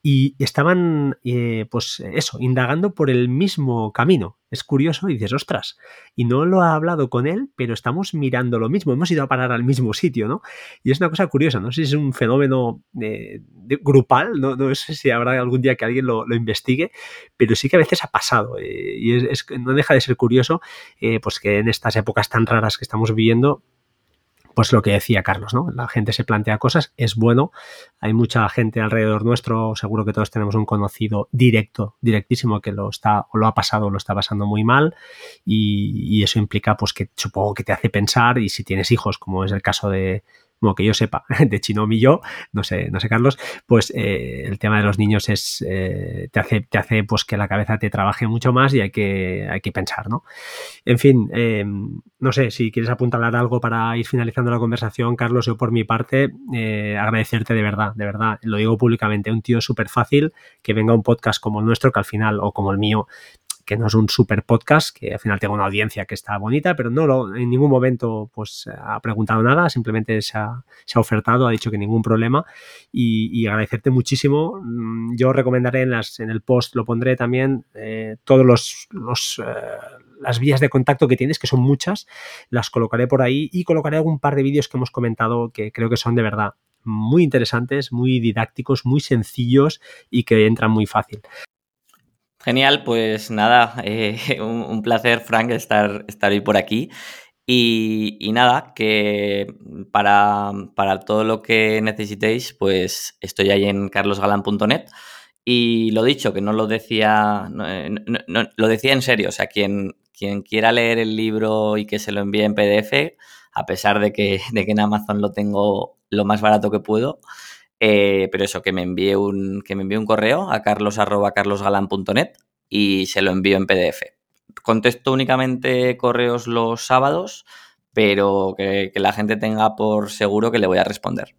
y estaban, eh, pues eso, indagando por el mismo camino. Es curioso y dices, ostras, y no lo ha hablado con él, pero estamos mirando lo mismo, hemos ido a parar al mismo sitio, ¿no? Y es una cosa curiosa, no sé si es un fenómeno eh, grupal, no, sé si habrá algún día que alguien lo, investigue, pero sí que a veces ha pasado, eh, y es, no deja de ser curioso, pues que en estas épocas tan raras que estamos viviendo, pues lo que decía Carlos, ¿no? La gente se plantea cosas, es bueno, hay mucha gente alrededor nuestro, seguro que todos tenemos un conocido directo, directísimo, que lo está o lo ha pasado o lo está pasando muy mal y, y eso implica pues que supongo que te hace pensar y si tienes hijos, como es el caso de, como que yo sepa, de Chinom y yo, no sé, no sé Carlos, pues eh, el tema de los niños es eh, te hace, te hace pues que la cabeza te trabaje mucho más y hay que, hay que pensar, ¿no? En fin, em, no sé, si quieres apuntalar algo para ir finalizando la conversación, Carlos, yo por mi parte eh, agradecerte de verdad, de verdad, lo digo públicamente, un tío súper fácil que venga un podcast como el nuestro, que al final, o como el mío, que no es un super podcast, que al final tengo una audiencia que está bonita, pero no lo, en ningún momento pues ha preguntado nada, simplemente se ha, ofertado, ha dicho que ningún problema y, agradecerte muchísimo. Mm, yo recomendaré en, las, en el post, lo pondré también, eh, todos los, los eh, las vías de contacto que tienes, que son muchas, las colocaré por ahí y colocaré algún par de vídeos que hemos comentado que creo que son de verdad muy interesantes, muy didácticos, muy sencillos y que entran muy fácil. Genial, pues nada, eh, un, placer, Frank, estar, estar hoy por aquí. Y, nada, que para, todo lo que necesitéis, pues estoy ahí en carlosgalan.net. Y lo dicho, que no lo decía, eh, lo decía en serio, o sea, quien, quien quiera leer el libro y que se lo envíe en PDF, a pesar de que, de que en Amazon lo tengo lo más barato que puedo, eh, pero eso, que me envíe un, que me envíe un correo a carlos.carlosgalan.net y se lo envío en PDF. Contesto únicamente correos los sábados, pero que, la gente tenga por seguro que le voy a responder.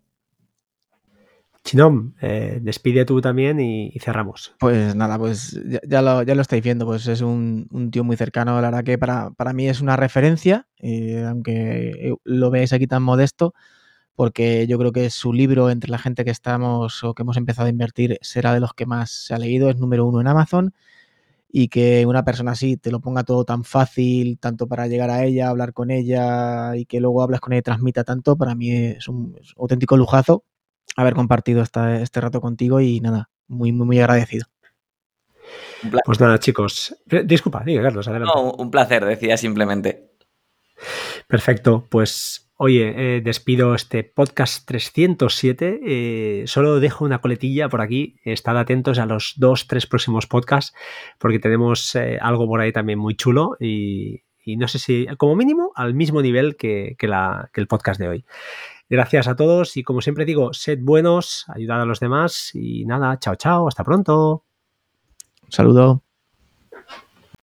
Chinom, eh, despide tú también y, cerramos. Pues nada, pues ya, lo, ya, lo, estáis viendo, pues es un, tío muy cercano, la verdad que para, mí es una referencia, eh, aunque lo veáis aquí tan modesto, porque yo creo que su libro entre la gente que estamos o que hemos empezado a invertir será de los que más se ha leído, es número uno en Amazon y que una persona así te lo ponga todo tan fácil, tanto para llegar a ella, hablar con ella y que luego hablas con ella y transmita tanto, para mí es un, auténtico lujazo haber compartido este rato contigo y nada, muy, muy, muy agradecido. Pues nada, chicos. Eh, disculpa, diga Carlos, adelante. No, un placer, decía simplemente. Perfecto, pues Oye, eh, despido este podcast 307. Eh, solo dejo una coletilla por aquí. Estad atentos a los dos, tres próximos podcasts, porque tenemos eh, algo por ahí también muy chulo y, no sé si, como mínimo, al mismo nivel que, que el podcast de hoy. Gracias a todos y como siempre digo, sed buenos, ayudad a los demás y nada, chao, chao, hasta pronto. Un saludo.